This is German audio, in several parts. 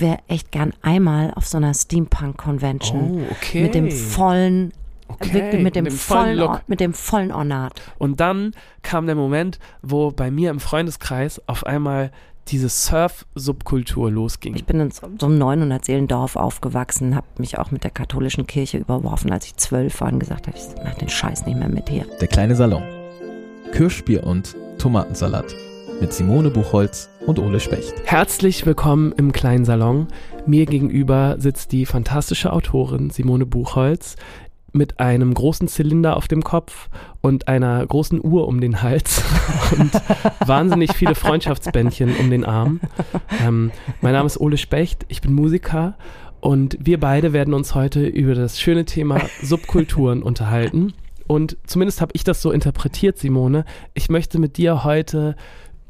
ich wäre echt gern einmal auf so einer Steampunk-Convention. Oh, okay. Mit dem vollen, Okay, wirklich mit dem, mit dem vollen vollen, mit dem vollen Ornat. Und dann kam der Moment, wo bei mir im Freundeskreis auf einmal diese Surf-Subkultur losging. Ich bin in so so einem 900 Seelendorf aufgewachsen, habe mich auch mit der katholischen Kirche überworfen, als ich zwölf war und gesagt habe, ich mach den Scheiß nicht mehr mit hier. Der kleine Salon. Kirschbier und Tomatensalat. Mit Simone Buchholz und Ole Specht. Herzlich willkommen im kleinen Salon. Mir gegenüber sitzt die fantastische Autorin Simone Buchholz mit einem großen Zylinder auf dem Kopf und einer großen Uhr um den Hals und wahnsinnig viele Freundschaftsbändchen um den Arm. Ähm, mein Name ist Ole Specht, ich bin Musiker und wir beide werden uns heute über das schöne Thema Subkulturen unterhalten. Und zumindest habe ich das so interpretiert, Simone. Ich möchte mit dir heute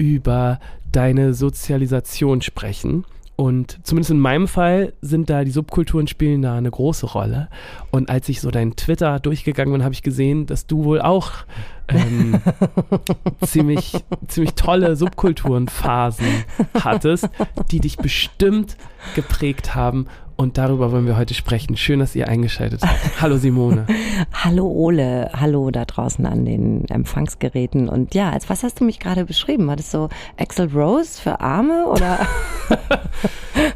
über deine Sozialisation sprechen. Und zumindest in meinem Fall sind da die Subkulturen spielen da eine große Rolle. Und als ich so dein Twitter durchgegangen bin, habe ich gesehen, dass du wohl auch ähm, ziemlich, ziemlich tolle Subkulturenphasen hattest, die dich bestimmt geprägt haben. Und darüber wollen wir heute sprechen. Schön, dass ihr eingeschaltet habt. Hallo Simone. Hallo Ole, hallo da draußen an den Empfangsgeräten. Und ja, als was hast du mich gerade beschrieben? War das so Axel Rose für Arme oder?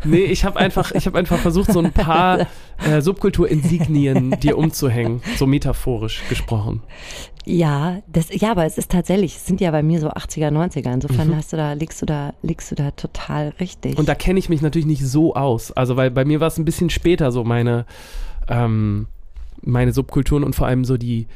Nee, ich habe einfach, ich hab einfach versucht, so ein paar äh, Subkultur-Insignien dir umzuhängen, so metaphorisch gesprochen. Ja, das, ja, aber es ist tatsächlich, es sind ja bei mir so 80er, 90er. Insofern Mhm. hast du da, liegst du da, liegst du da total richtig. Und da kenne ich mich natürlich nicht so aus. Also, weil bei mir war es ein bisschen später so meine, ähm, meine Subkulturen und vor allem so die,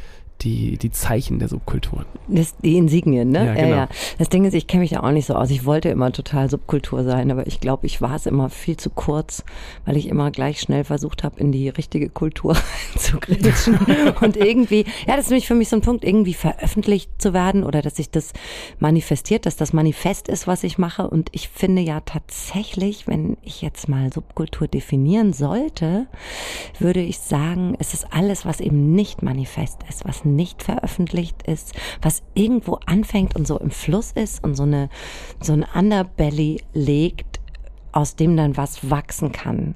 die, die Zeichen der Subkulturen. Das, die Insignien, ne? Ja, genau. Das Ding ist, ich kenne mich da auch nicht so aus. Ich wollte immer total Subkultur sein, aber ich glaube, ich war es immer viel zu kurz, weil ich immer gleich schnell versucht habe, in die richtige Kultur zu grätschen. Und irgendwie, ja, das ist nämlich für mich so ein Punkt, irgendwie veröffentlicht zu werden oder dass sich das manifestiert, dass das Manifest ist, was ich mache. Und ich finde ja tatsächlich, wenn ich jetzt mal Subkultur definieren sollte, würde ich sagen, es ist alles, was eben nicht manifest ist, was nicht veröffentlicht ist, was irgendwo anfängt und so im Fluss ist und so eine so ein Underbelly legt, aus dem dann was wachsen kann.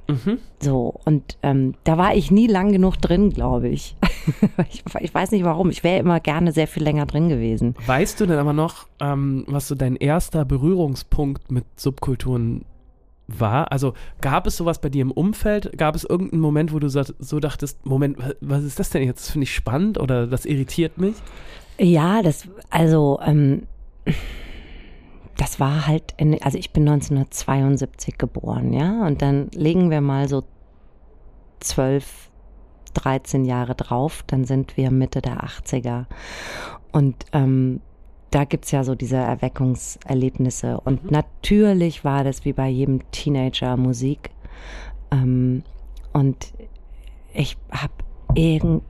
So und ähm, da war ich nie lang genug drin, glaube ich. ich. Ich weiß nicht warum. Ich wäre immer gerne sehr viel länger drin gewesen. Weißt du denn aber noch, ähm, was so dein erster Berührungspunkt mit Subkulturen war? Also gab es sowas bei dir im Umfeld? Gab es irgendeinen Moment, wo du so, dachtest, Moment, wa- was ist das denn jetzt? Das finde ich spannend oder das irritiert mich? Ja, das, also, ähm, das war halt, in, also ich bin 1972 geboren, ja, und dann legen wir mal so 12, 13 Jahre drauf, dann sind wir Mitte der 80er. Und ähm, da gibt's ja so diese Erweckungserlebnisse. Und natürlich war das wie bei jedem Teenager Musik. Ähm, und ich habe irgend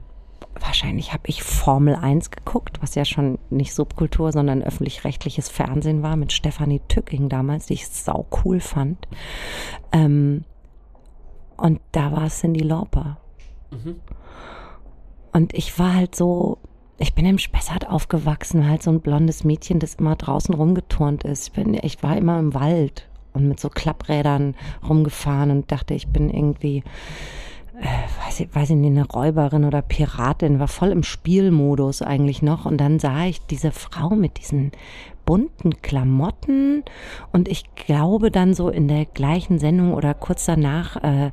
wahrscheinlich habe ich Formel 1 geguckt, was ja schon nicht Subkultur, sondern öffentlich-rechtliches Fernsehen war mit Stefanie Tücking damals, die ich sau cool fand. Ähm, und da war Cindy Lauper. Und ich war halt so, ich bin im Spessart aufgewachsen, halt so ein blondes Mädchen, das immer draußen rumgeturnt ist. Ich, bin, ich war immer im Wald und mit so Klapprädern rumgefahren und dachte, ich bin irgendwie weiß ich, weiß ich nicht, eine Räuberin oder Piratin, war voll im Spielmodus eigentlich noch. Und dann sah ich diese Frau mit diesen bunten Klamotten und ich glaube dann so in der gleichen Sendung oder kurz danach äh,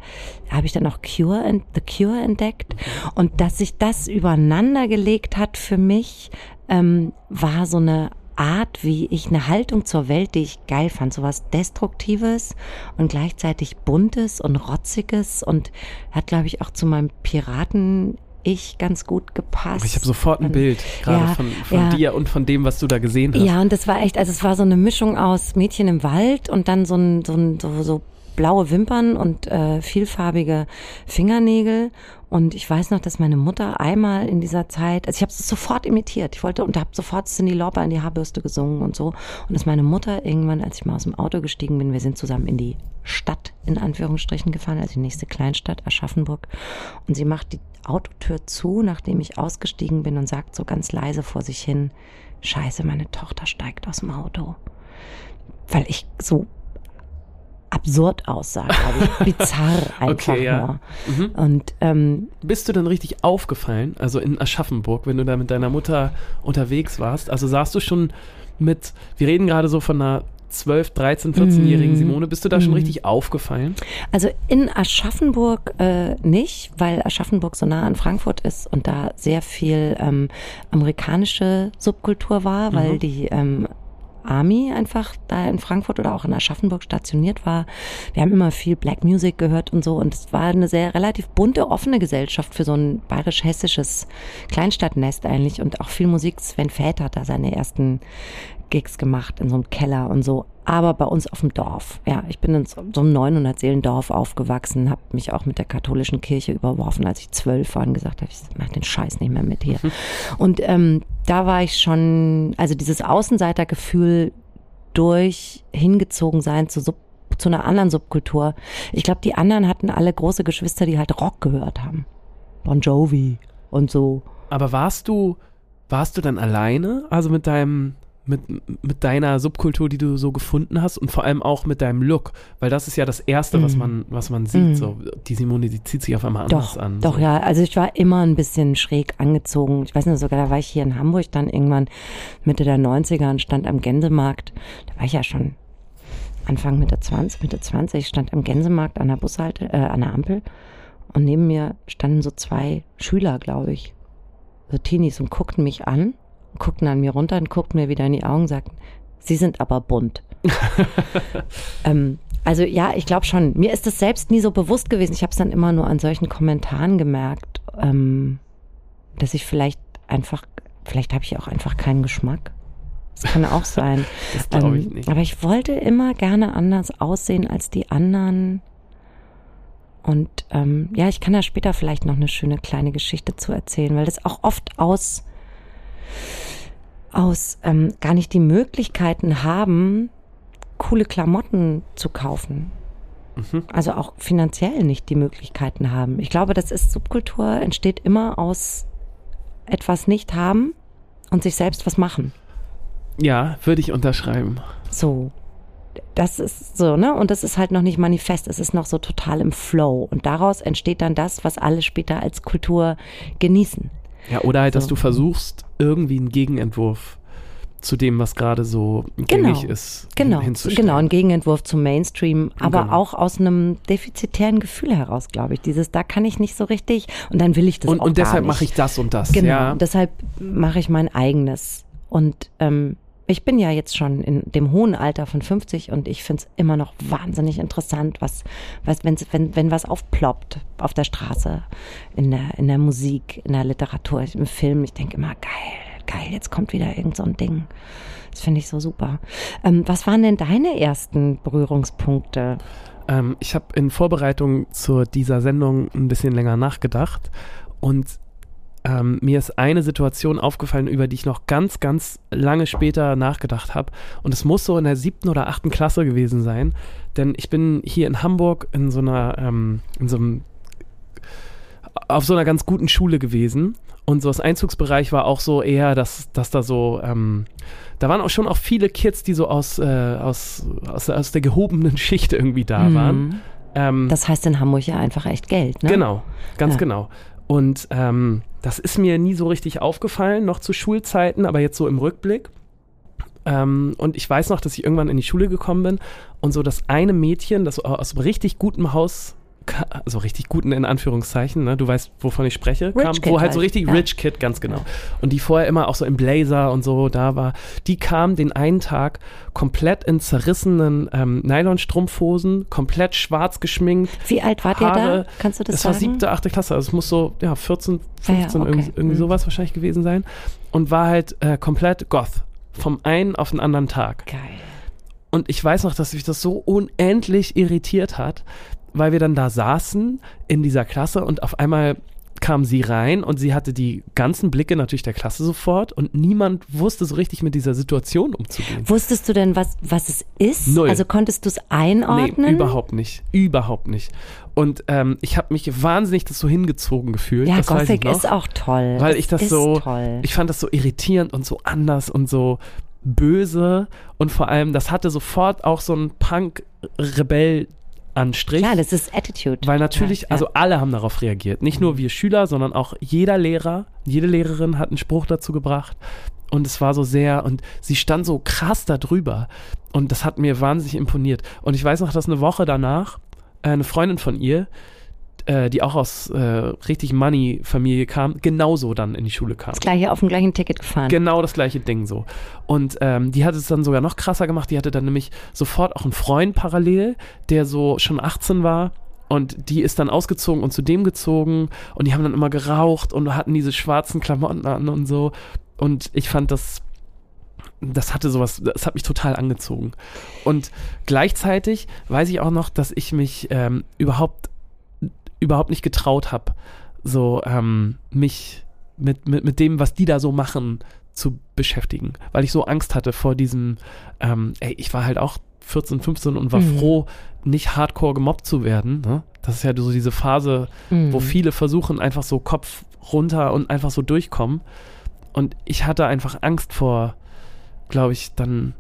habe ich dann auch Cure and, The Cure entdeckt und dass sich das übereinander gelegt hat für mich ähm, war so eine Art, wie ich eine Haltung zur Welt, die ich geil fand, sowas Destruktives und gleichzeitig Buntes und Rotziges und hat, glaube ich, auch zu meinem Piraten ich ganz gut gepasst. Ich habe sofort ein Bild, gerade Ja, von, von ja. dir und von dem, was du da gesehen hast. Ja, und das war echt, also es war so eine Mischung aus Mädchen im Wald und dann so ein, so ein, so, so blaue Wimpern und äh, vielfarbige Fingernägel. Und ich weiß noch, dass meine Mutter einmal in dieser Zeit, also ich habe es sofort imitiert. Ich wollte und habe sofort Cindy Lauper in die Haarbürste gesungen und so. Und dass meine Mutter irgendwann, als ich mal aus dem Auto gestiegen bin, wir sind zusammen in die Stadt in Anführungsstrichen gefahren, also die nächste Kleinstadt, Aschaffenburg. Und sie macht die Autotür zu, nachdem ich ausgestiegen bin und sagt so ganz leise vor sich hin, Scheiße, meine Tochter steigt aus dem Auto. Weil ich so absurd aussah, glaube ich. Bizarr einfach Okay, ja. nur. Mhm. Und ähm, Bist du dann richtig aufgefallen, also in Aschaffenburg, wenn du da mit deiner Mutter unterwegs warst? Also saßt du schon mit, wir reden gerade so von einer 12, 13, 14-jährigen Mhm. Simone, bist du da schon Mhm. richtig aufgefallen? Also in Aschaffenburg äh, nicht, weil Aschaffenburg so nah an Frankfurt ist und da sehr viel ähm, amerikanische Subkultur war, weil Mhm. die ähm, Army einfach da in Frankfurt oder auch in Aschaffenburg stationiert war. Wir haben immer viel Black Music gehört und so und es war eine sehr relativ bunte, offene Gesellschaft für so ein bayerisch-hessisches Kleinstadtnest eigentlich und auch viel Musik. Sven Väth hat da seine ersten Gigs gemacht in so einem Keller und so. Aber bei uns auf dem Dorf. Ja, ich bin in so einem 900 Seelendorf aufgewachsen, habe mich auch mit der katholischen Kirche überworfen, als ich zwölf war und gesagt habe, ich mach den Scheiß nicht mehr mit hier. Und ähm, da war ich schon, also dieses Außenseitergefühl durch hingezogen sein zu Sub zu einer anderen Subkultur. Ich glaube, die anderen hatten alle große Geschwister, die halt Rock gehört haben. Bon Jovi und so. Aber warst du, warst du dann alleine? Also mit deinem, mit, mit deiner Subkultur, die du so gefunden hast und vor allem auch mit deinem Look, weil das ist ja das Erste, was Mhm. man, was man sieht. Mhm. So, die Simone, die zieht sich auf einmal anders Doch, an. doch, so. ja. Also ich war immer ein bisschen schräg angezogen. Ich weiß nicht, sogar da war ich hier in Hamburg dann irgendwann Mitte der 90er und stand am Gänsemarkt. Da war ich ja schon Anfang Mitte 20, Mitte 20, stand am Gänsemarkt an der Bushalte, äh, an der Ampel. Und neben mir standen so zwei Schüler, glaube ich, so Teenies und guckten mich an, guckten an mir runter und guckten mir wieder in die Augen und sagten, sie sind aber bunt. ähm, also ja, ich glaube schon. Mir ist das selbst nie so bewusst gewesen. Ich habe es dann immer nur an solchen Kommentaren gemerkt, ähm, dass ich vielleicht einfach, vielleicht habe ich auch einfach keinen Geschmack. Das kann auch sein. Das glaube ich Ähm, nicht. Aber ich wollte immer gerne anders aussehen als die anderen. Und ähm, ja, ich kann da später vielleicht noch eine schöne kleine Geschichte zu erzählen, weil das auch oft aus, aus ähm, gar nicht die Möglichkeiten haben, coole Klamotten zu kaufen. Mhm. Also auch finanziell nicht die Möglichkeiten haben. Ich glaube, das ist Subkultur, entsteht immer aus etwas nicht haben und sich selbst was machen. Ja, würde ich unterschreiben. So. Das ist so, ne? Und das ist halt noch nicht manifest. Es ist noch so total im Flow. Und daraus entsteht dann das, was alle später als Kultur genießen. Ja, oder halt, dass So. du versuchst, irgendwie einen Gegenentwurf zu dem, was gerade so gängig ist, Genau, hin- hinzustellen. genau, ein Gegenentwurf zum Mainstream, aber Genau. auch aus einem defizitären Gefühl heraus, glaube ich. Dieses, da kann ich nicht so richtig und dann will ich das und, auch und deshalb mache ich das und das. Genau, Ja. deshalb mache ich mein eigenes. Und ähm, ich bin ja jetzt schon in dem hohen Alter von 50 und ich finde es immer noch wahnsinnig interessant, was, was wenn's, wenn, wenn was aufploppt auf der Straße, in der, in der Musik, in der Literatur, im Film. Ich denke immer, geil, geil, jetzt kommt wieder irgend so ein Ding. Das finde ich so super. Ähm, was waren denn deine ersten Berührungspunkte? Ähm, ich habe in Vorbereitung zu dieser Sendung ein bisschen länger nachgedacht und ähm, mir ist eine Situation aufgefallen, über die ich noch ganz, ganz lange später nachgedacht habe. Und es muss so in der siebten oder achten Klasse gewesen sein, denn ich bin hier in Hamburg in so einer, ähm, in so einem, auf so einer ganz guten Schule gewesen. Und so das Einzugsbereich war auch so eher, dass, dass da so, ähm, da waren auch schon auch viele Kids, die so aus, äh, aus, aus, aus der gehobenen Schicht irgendwie da waren. Mhm. Ähm, Das heißt in Hamburg ja einfach echt Geld, ne? Genau, ganz Ja. genau. Und ähm, das ist mir nie so richtig aufgefallen, noch zu Schulzeiten, aber jetzt so im Rückblick. Ähm, und ich weiß noch, dass ich irgendwann in die Schule gekommen bin und so das eine Mädchen, das aus richtig gutem Haus, also richtig guten in Anführungszeichen, ne, du weißt, wovon ich spreche, Rich kam, Kid wo halt so halt, richtig ja. Rich Kid, ganz genau. Und die vorher immer auch so im Blazer und so da war, die kam den einen Tag komplett in zerrissenen ähm, Nylonstrumpfhosen, komplett schwarz geschminkt, Wie alt wart ihr Haare, da? Kannst du das, das war sagen? siebte, achte Klasse, also es muss so, ja, 14, Ah ja, 15, okay. irgendwie, irgendwie Mhm. sowas wahrscheinlich gewesen sein. Und war halt äh, komplett goth. Vom einen auf den anderen Tag. Geil. Und ich weiß noch, dass mich das so unendlich irritiert hat, weil wir dann da saßen in dieser Klasse und auf einmal kam sie rein und sie hatte die ganzen Blicke natürlich der Klasse sofort und niemand wusste so richtig mit dieser Situation umzugehen. Wusstest du denn, was, was es ist? Null. Also konntest du es einordnen? Nee, überhaupt nicht. Überhaupt nicht. Und ähm, ich habe mich wahnsinnig das so hingezogen gefühlt. Ja, das Gothic noch. ist auch toll. Weil ich das so, Toll. ich fand das so irritierend und so anders und so, böse und vor allem, das hatte sofort auch so einen Punk-Rebell-Anstrich. Ja, das ist Attitude. Weil natürlich, Ja, ja. also alle haben darauf reagiert. Nicht nur wir Schüler, sondern auch jeder Lehrer, jede Lehrerin hat einen Spruch dazu gebracht. Und es war so sehr, und sie stand so krass da drüber. Und das hat mir wahnsinnig imponiert. Und ich weiß noch, dass eine Woche danach äh, eine Freundin von ihr, äh, die auch aus äh, richtig Money-Familie kam, genauso dann in die Schule kam. Das gleiche auf dem gleichen Ticket gefahren. Genau das gleiche Ding so. Und ähm, die hat es dann sogar noch krasser gemacht. Die hatte dann nämlich sofort auch einen Freund parallel, der so schon 18 war. Und die ist dann ausgezogen und zu dem gezogen. Und die haben dann immer geraucht und hatten diese schwarzen Klamotten an und so. Und ich fand das, das hatte sowas, das hat mich total angezogen. Und gleichzeitig weiß ich auch noch, dass ich mich ähm, überhaupt, überhaupt nicht getraut habe, so ähm, mich mit, mit, mit dem, was die da so machen, zu beschäftigen, weil ich so Angst hatte vor diesem, ähm, ey, ich war halt auch 14, 15 und war Mhm. froh, nicht hardcore gemobbt zu werden. Ne? Das ist ja so diese Phase, Mhm. wo viele versuchen, einfach so Kopf runter und einfach so durchkommen. Und ich hatte einfach Angst vor, glaube ich, dann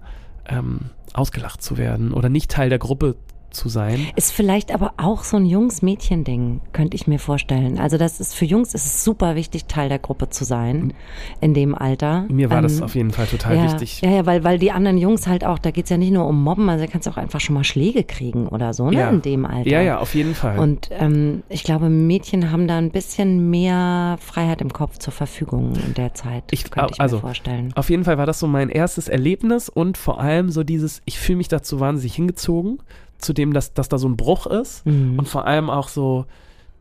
ähm, ausgelacht zu werden oder nicht Teil der Gruppe zu sein. Ist vielleicht aber auch so ein Jungs-Mädchen-Ding, könnte ich mir vorstellen. Also das ist für Jungs ist es super wichtig, Teil der Gruppe zu sein in dem Alter. Mir war das Ähm, auf jeden Fall total ja, wichtig. Ja, ja, weil, weil die anderen Jungs halt auch, da geht's ja nicht nur um Mobben, also da kannst du auch einfach schon mal Schläge kriegen oder so, ne, Ja. in dem Alter. Ja, ja, auf jeden Fall. Und ähm, ich glaube, Mädchen haben da ein bisschen mehr Freiheit im Kopf zur Verfügung in der Zeit, Ich- könnte ich also, mir vorstellen. Auf jeden Fall war das so mein erstes Erlebnis und vor allem so dieses, ich fühle mich dazu wahnsinnig hingezogen, zu dem, dass, dass da so ein Bruch ist Mhm. und vor allem auch so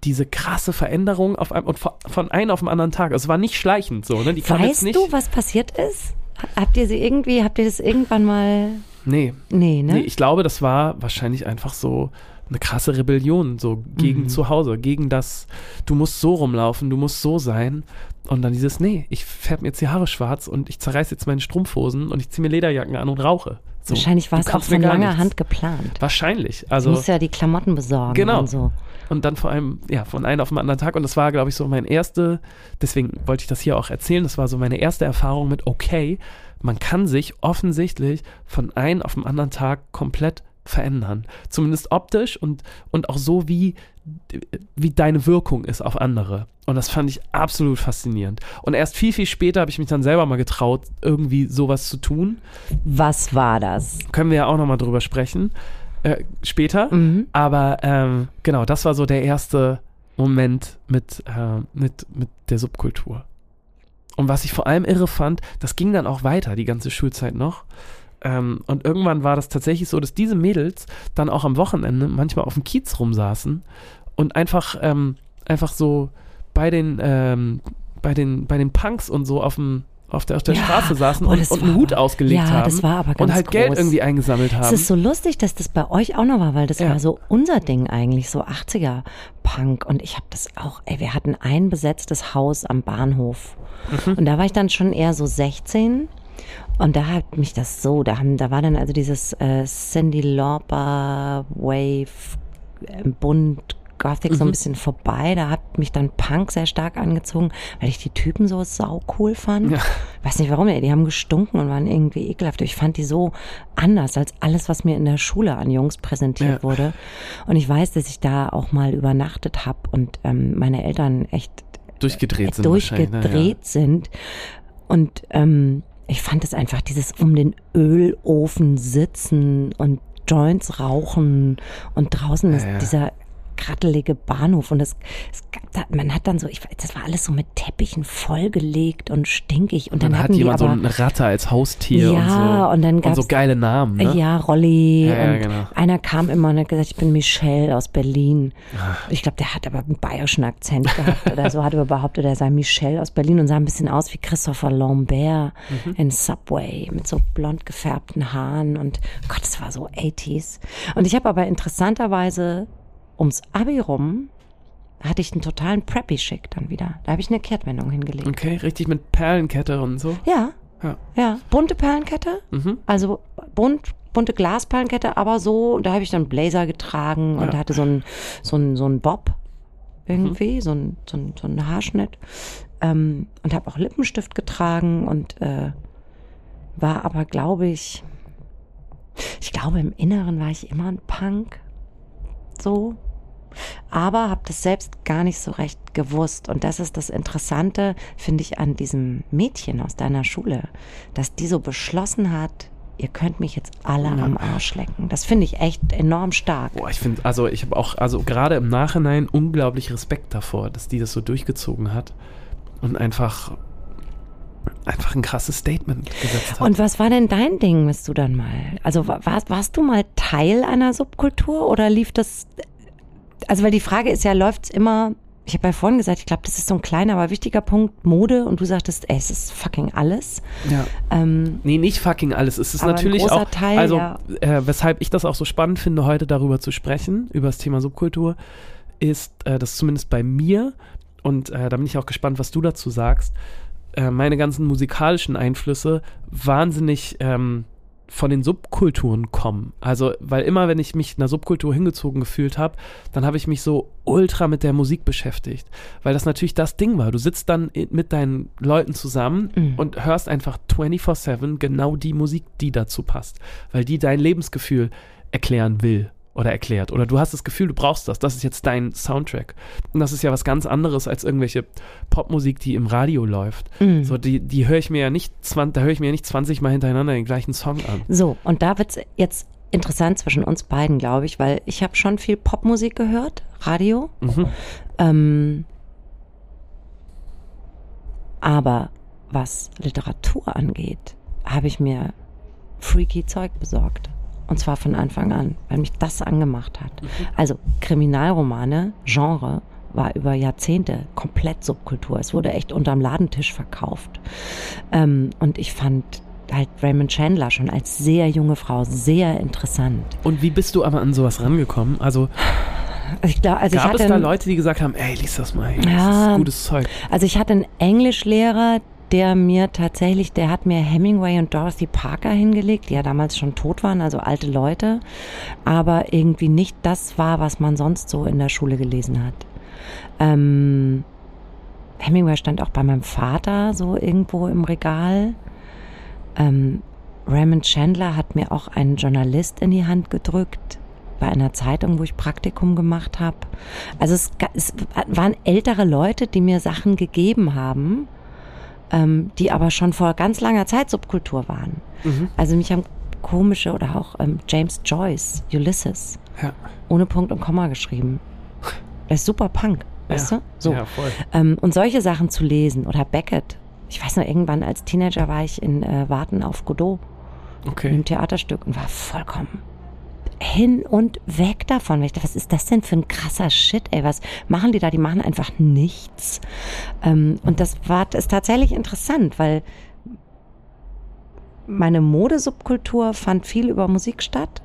diese krasse Veränderung auf einem, und von- einem auf den anderen Tag. Es war nicht schleichend so, ne? Die kam jetzt Weißt nicht. du, was passiert ist? Habt ihr sie irgendwie, habt ihr das irgendwann mal, nee, nee, ne? nee, ich glaube, das war wahrscheinlich einfach so eine krasse Rebellion, so gegen Mhm. zu Hause, gegen das, du musst so rumlaufen, du musst so sein. Und dann dieses, nee, ich färbe mir jetzt die Haare schwarz und ich zerreiß jetzt meine Strumpfhosen und ich ziehe mir Lederjacken an und rauche. So, Wahrscheinlich war du es auch von langer. Hand geplant. Wahrscheinlich. Du Also musst ja die Klamotten besorgen Genau. und so. und dann vor allem ja von einem auf den anderen Tag und das war glaube ich so mein erste. Deswegen wollte ich das hier auch erzählen. Das war so meine erste Erfahrung mit okay, man kann sich offensichtlich von einem auf den anderen Tag komplett verändern. Zumindest optisch und und auch so wie wie deine Wirkung ist auf andere. Und das fand ich absolut faszinierend. Und erst viel, viel später habe ich mich dann selber mal getraut, irgendwie sowas zu tun. Was war das? Können wir ja auch nochmal drüber sprechen. Äh, später. Mhm. Aber ähm, genau, das war so der erste Moment mit, äh, mit, mit der Subkultur. Und was ich vor allem irre fand, das ging dann auch weiter, die ganze Schulzeit noch. Ähm, und irgendwann war das tatsächlich so, dass diese Mädels dann auch am Wochenende manchmal auf dem Kiez rumsaßen und einfach, ähm, einfach so bei den, ähm, bei den, bei den Punks und so auf dem auf der, auf der Ja, Straße saßen boah, und, und einen Hut ausgelegt ja, haben und halt Geld groß. irgendwie eingesammelt haben. Es ist so lustig, dass das bei euch auch noch war, weil das Ja. war so unser Ding eigentlich, so 80er Punk. Und ich habe das auch, ey, wir hatten ein besetztes Haus am Bahnhof. Mhm. Und da war ich dann schon eher so 16. Und da hat mich das so, da haben, da war dann also dieses äh, Cindy Lauper Wave äh, Bunt Gothic so ein Mhm. bisschen vorbei. Da hat mich dann Punk sehr stark angezogen, weil ich die Typen so sau cool fand. Ja. Weiß nicht warum, ey, die haben gestunken und waren irgendwie ekelhaft. Ich fand die so anders als alles, was mir in der Schule an Jungs präsentiert Ja. wurde. Und ich weiß, dass ich da auch mal übernachtet habe und ähm, meine Eltern echt durchgedreht sind wahrscheinlich, durchgedreht ne? sind. Und ähm, ich fand es einfach dieses um den Ölofen sitzen und Joints rauchen und draußen ist Ja, ja. dieser krattelige Bahnhof und es, es gab da, man hat dann so, ich das war alles so mit Teppichen vollgelegt und stinkig und Dann, dann, hat jemand aber so eine Ratte als Haustier Ja, und so. und dann gab's- so geile Namen, ne? ja, Rolli. Ja, ja, und genau. einer kam immer und hat gesagt, ich bin Michelle aus Berlin. Ich glaube, der hat aber einen bayerischen Akzent gehabt oder so, hat aber behauptet, er sei Michelle aus Berlin und sah ein bisschen aus wie Christopher Lambert Mhm. in Subway mit so blond gefärbten Haaren und Gott, es war so 80s. Und ich habe aber interessanterweise ums Abi rum hatte ich einen totalen Preppy-Schick dann wieder. Da habe ich eine Kehrtwendung hingelegt. Okay, richtig mit Perlenkette und so. Ja, Ja. ja, bunte Perlenkette, Mhm. also bunt, bunte Glasperlenkette, aber so, da habe ich dann Blazer getragen und Ja. hatte so einen so einen- so einen Bob irgendwie, so einen so einen- so einen Haarschnitt ähm, und habe auch Lippenstift getragen und äh, war aber, glaube ich, ich glaube, im Inneren war ich immer ein Punk. So. Aber habe das selbst gar nicht so recht gewusst. Und das ist das Interessante, finde ich, an diesem Mädchen aus deiner Schule, dass die so beschlossen hat, ihr könnt mich jetzt alle am Arsch lecken. Das finde ich echt enorm stark. Boah, ich finde, also ich habe auch, also gerade im Nachhinein unglaublich Respekt davor, dass die das so durchgezogen hat und einfach einfach ein krasses Statement gesetzt hat. Und was war denn dein Ding, bist du dann mal? Also warst, warst du mal Teil einer Subkultur oder lief das? Also weil die Frage ist ja, läuft's immer? Ich habe ja vorhin gesagt, ich glaube, das ist so ein kleiner, aber wichtiger Punkt, Mode. Und du sagtest, ey, es ist fucking alles. Ja. Ähm, nee, nicht fucking alles. Es ist natürlich auch, Teil, also ja. äh, weshalb ich das auch so spannend finde, heute darüber zu sprechen, über das Thema Subkultur, ist, äh, dass zumindest bei mir, und äh, da bin ich auch gespannt, was du dazu sagst, äh, meine ganzen musikalischen Einflüsse wahnsinnig ähm, von den Subkulturen kommen. Also, weil immer, wenn ich mich einer Subkultur hingezogen gefühlt habe, dann habe ich mich so ultra mit der Musik beschäftigt. Weil das natürlich das Ding war. Du sitzt dann mit deinen Leuten zusammen mhm. und hörst einfach 24-7 genau die Musik, die dazu passt. Weil die dein Lebensgefühl erklären will oder erklärt. Oder du hast das Gefühl, du brauchst das. Das ist jetzt dein Soundtrack. Und das ist ja was ganz anderes als irgendwelche Popmusik, die im Radio läuft. Mhm. So, die, die höre ich mir ja nicht, da höre ich mir ja nicht 20 Mal hintereinander den gleichen Song an. So, und da wird es jetzt interessant zwischen uns beiden, glaube ich, weil ich habe schon viel Popmusik gehört, Radio. Mhm. Ähm, aber was Literatur angeht, habe ich mir freaky Zeug besorgt. Und zwar von Anfang an, weil mich das angemacht hat. Also Kriminalromane, Genre, war über Jahrzehnte komplett Subkultur. Es wurde echt unterm Ladentisch verkauft. Ähm, und ich fand halt Raymond Chandler schon als sehr junge Frau sehr interessant. Und wie bist du aber an sowas rangekommen? Also ich glaub, also Gab es da Leute, die gesagt haben, ey, lies das mal, ey, das ja, ist gutes Zeug. Also ich hatte einen Englischlehrer, der mir tatsächlich, der hat mir Hemingway und Dorothy Parker hingelegt, die ja damals schon tot waren, also alte Leute, aber irgendwie nicht das war, was man sonst so in der Schule gelesen hat. Ähm, Hemingway stand auch bei meinem Vater so irgendwo im Regal. Ähm, Raymond Chandler hat mir auch einen Journalist in die Hand gedrückt bei einer Zeitung, wo ich Praktikum gemacht habe. Also es, es waren ältere Leute, die mir Sachen gegeben haben ähm, die aber schon vor ganz langer Zeit Subkultur waren. Mhm. Also mich haben komische oder auch ähm, James Joyce, Ulysses, ja. ohne Punkt und Komma geschrieben. Das ist super Punk, weißt ja. du? So. Ja, voll. Ähm, und solche Sachen zu lesen oder Beckett. Ich weiß noch, irgendwann als Teenager war ich in äh, Warten auf Godot. Okay. In einem Theaterstück und war vollkommen hin und weg davon. Ich dachte, was ist das denn für ein krasser Shit, ey? Was machen die da? Die machen einfach nichts. Ähm, und das war ist tatsächlich interessant, weil meine Modesubkultur fand viel über Musik statt,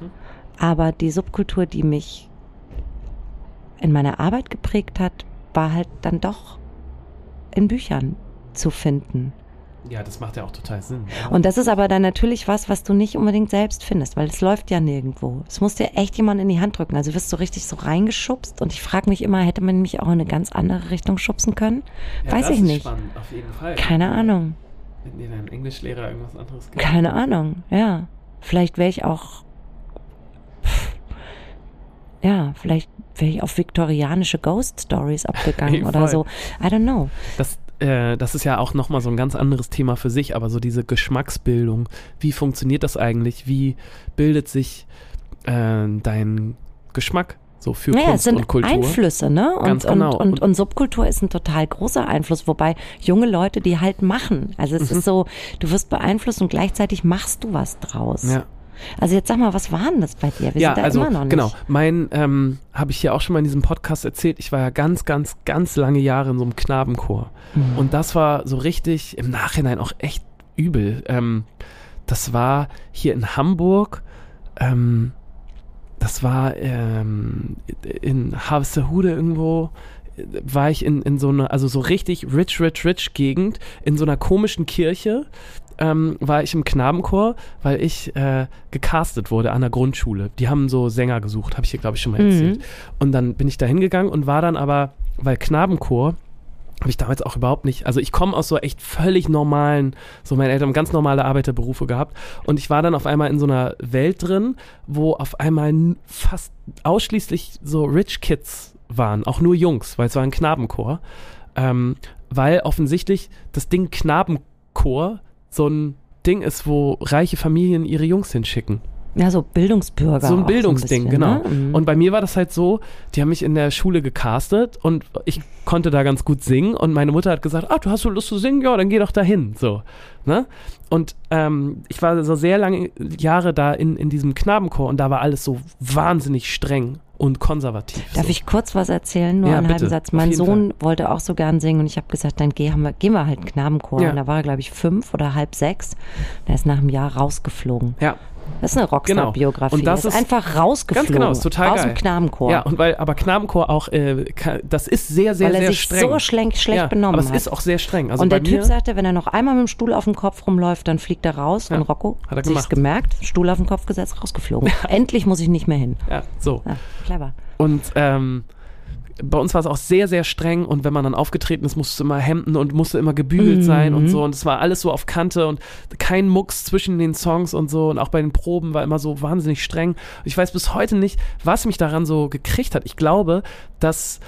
mhm. aber die Subkultur, die mich in meiner Arbeit geprägt hat, war halt dann doch in Büchern zu finden. Ja, das macht ja auch total Sinn. Und das ist aber dann natürlich was, was du nicht unbedingt selbst findest, weil es läuft ja nirgendwo. Es muss dir echt jemand in die Hand drücken. Also wirst du richtig so reingeschubst und ich frage mich immer, hätte man mich auch in eine ganz andere Richtung schubsen können? Ja, Weiß ich nicht. Spannend, auf jeden Fall. Keine Ahnung. Wenn dir dein Englischlehrer irgendwas anderes gibt. Keine Ahnung, ja. Vielleicht wäre ich auch. ja, vielleicht wäre ich auf viktorianische Ghost Stories abgegangen oder so. I don't know. Das, äh, das ist ja auch nochmal so ein ganz anderes Thema für sich, aber so diese Geschmacksbildung, wie funktioniert das eigentlich? Wie bildet sich äh, dein Geschmack so für naja, Kunst es sind und Kultur? Einflüsse, ne? Und, Ganz genau. und, und, und, Subkultur ist ein total großer Einfluss, wobei junge Leute die halt machen. Also es mhm. ist so, du wirst beeinflusst und gleichzeitig machst du was draus. Ja. Also jetzt sag mal, was war denn das bei dir? Wir ja, sind da also immer noch nicht. genau. Mein ähm, habe ich hier auch schon mal in diesem Podcast erzählt. Ich war ja ganz, ganz, ganz lange Jahre in so einem Knabenchor mhm. und das war so richtig im Nachhinein auch echt übel. Ähm, das war hier in Hamburg. Ähm, das war ähm, in Harvesterhude irgendwo war ich in, in so einer, also so richtig rich, rich, rich Gegend, in so einer komischen Kirche ähm, war ich im Knabenchor, weil ich äh, gecastet wurde an der Grundschule. Die haben so Sänger gesucht, habe ich hier, glaube ich, schon mal erzählt. Mhm. Und dann bin ich da hingegangen und war dann aber, weil Knabenchor habe ich damals auch überhaupt nicht. Also ich komme aus so echt völlig normalen, so meine Eltern haben ganz normale Arbeiterberufe gehabt und ich war dann auf einmal in so einer Welt drin, wo auf einmal fast ausschließlich so Rich Kids waren, auch nur Jungs, weil es war ein Knabenchor, ähm, weil offensichtlich das Ding Knabenchor so ein Ding ist, wo reiche Familien ihre Jungs hinschicken. Ja, so Bildungsbürger. So ein Bildungsding, bisschen, genau. Ne? Mhm. Und bei mir war das halt so, die haben mich in der Schule gecastet und ich konnte da ganz gut singen und meine Mutter hat gesagt, ah, du hast so Lust zu singen? Ja, dann geh doch dahin, so. Ne? Und ähm, ich war so sehr lange Jahre da in, in diesem Knabenchor und da war alles so wahnsinnig streng und konservativ. Darf so. ich kurz was erzählen? Nur Ja, einen bitte, halben Satz. Mein Sohn wollte auch so gern singen und ich habe gesagt, dann geh, haben wir, gehen wir halt einen Knabenchor. Ja. Und da war er, glaube ich, fünf oder halb sechs. Der ist nach einem Jahr rausgeflogen. Ja, Das ist eine Rockstar-Biografie. Und das ist ist- einfach rausgeflogen. ganz genau, ist total Aus geil. dem Knabenchor. ja, und weil, aber Knabenchor auch, äh, das ist sehr, sehr, weil er sehr sich streng. so schlecht, schlecht ja, benommen aber es hat. ist auch sehr streng. Also und der Typ sagte, wenn er noch einmal mit dem Stuhl auf dem Kopf rumläuft, dann fliegt er raus. Ja, und Rocco hat er sich's gemacht. gemerkt, Stuhl auf den Kopf gesetzt, rausgeflogen. Endlich muss ich nicht mehr hin. ja, so. Ja, clever. Und ähm, bei uns war es auch sehr, sehr streng und wenn man dann aufgetreten ist, musste immer hemden und musste immer gebügelt Mhm. sein und so und es war alles so auf Kante und kein Mucks zwischen den Songs und so und auch bei den Proben war immer so wahnsinnig streng. Ich weiß bis heute nicht, was mich daran so gekriegt hat. Ich glaube, dass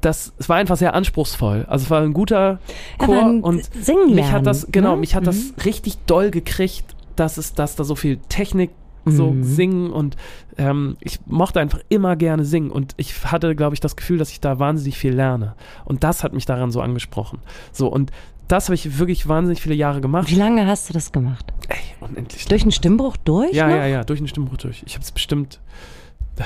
das, es war einfach sehr anspruchsvoll. Also es war ein guter Chor man und singen mich hat das, genau, ne? mich hat das Mhm. richtig doll gekriegt, dass es, dass da so viel Technik so Mhm. singen und ähm, ich mochte einfach immer gerne singen und ich hatte, glaube ich, das Gefühl, dass ich da wahnsinnig viel lerne und das hat mich daran so angesprochen. So und das habe ich wirklich wahnsinnig viele Jahre gemacht. Wie lange hast du das gemacht? Ey, unendlich. Durch einen Stimmbruch durch? ja, noch? ja, ja, durch den Stimmbruch durch. Ich habe es bestimmt äh,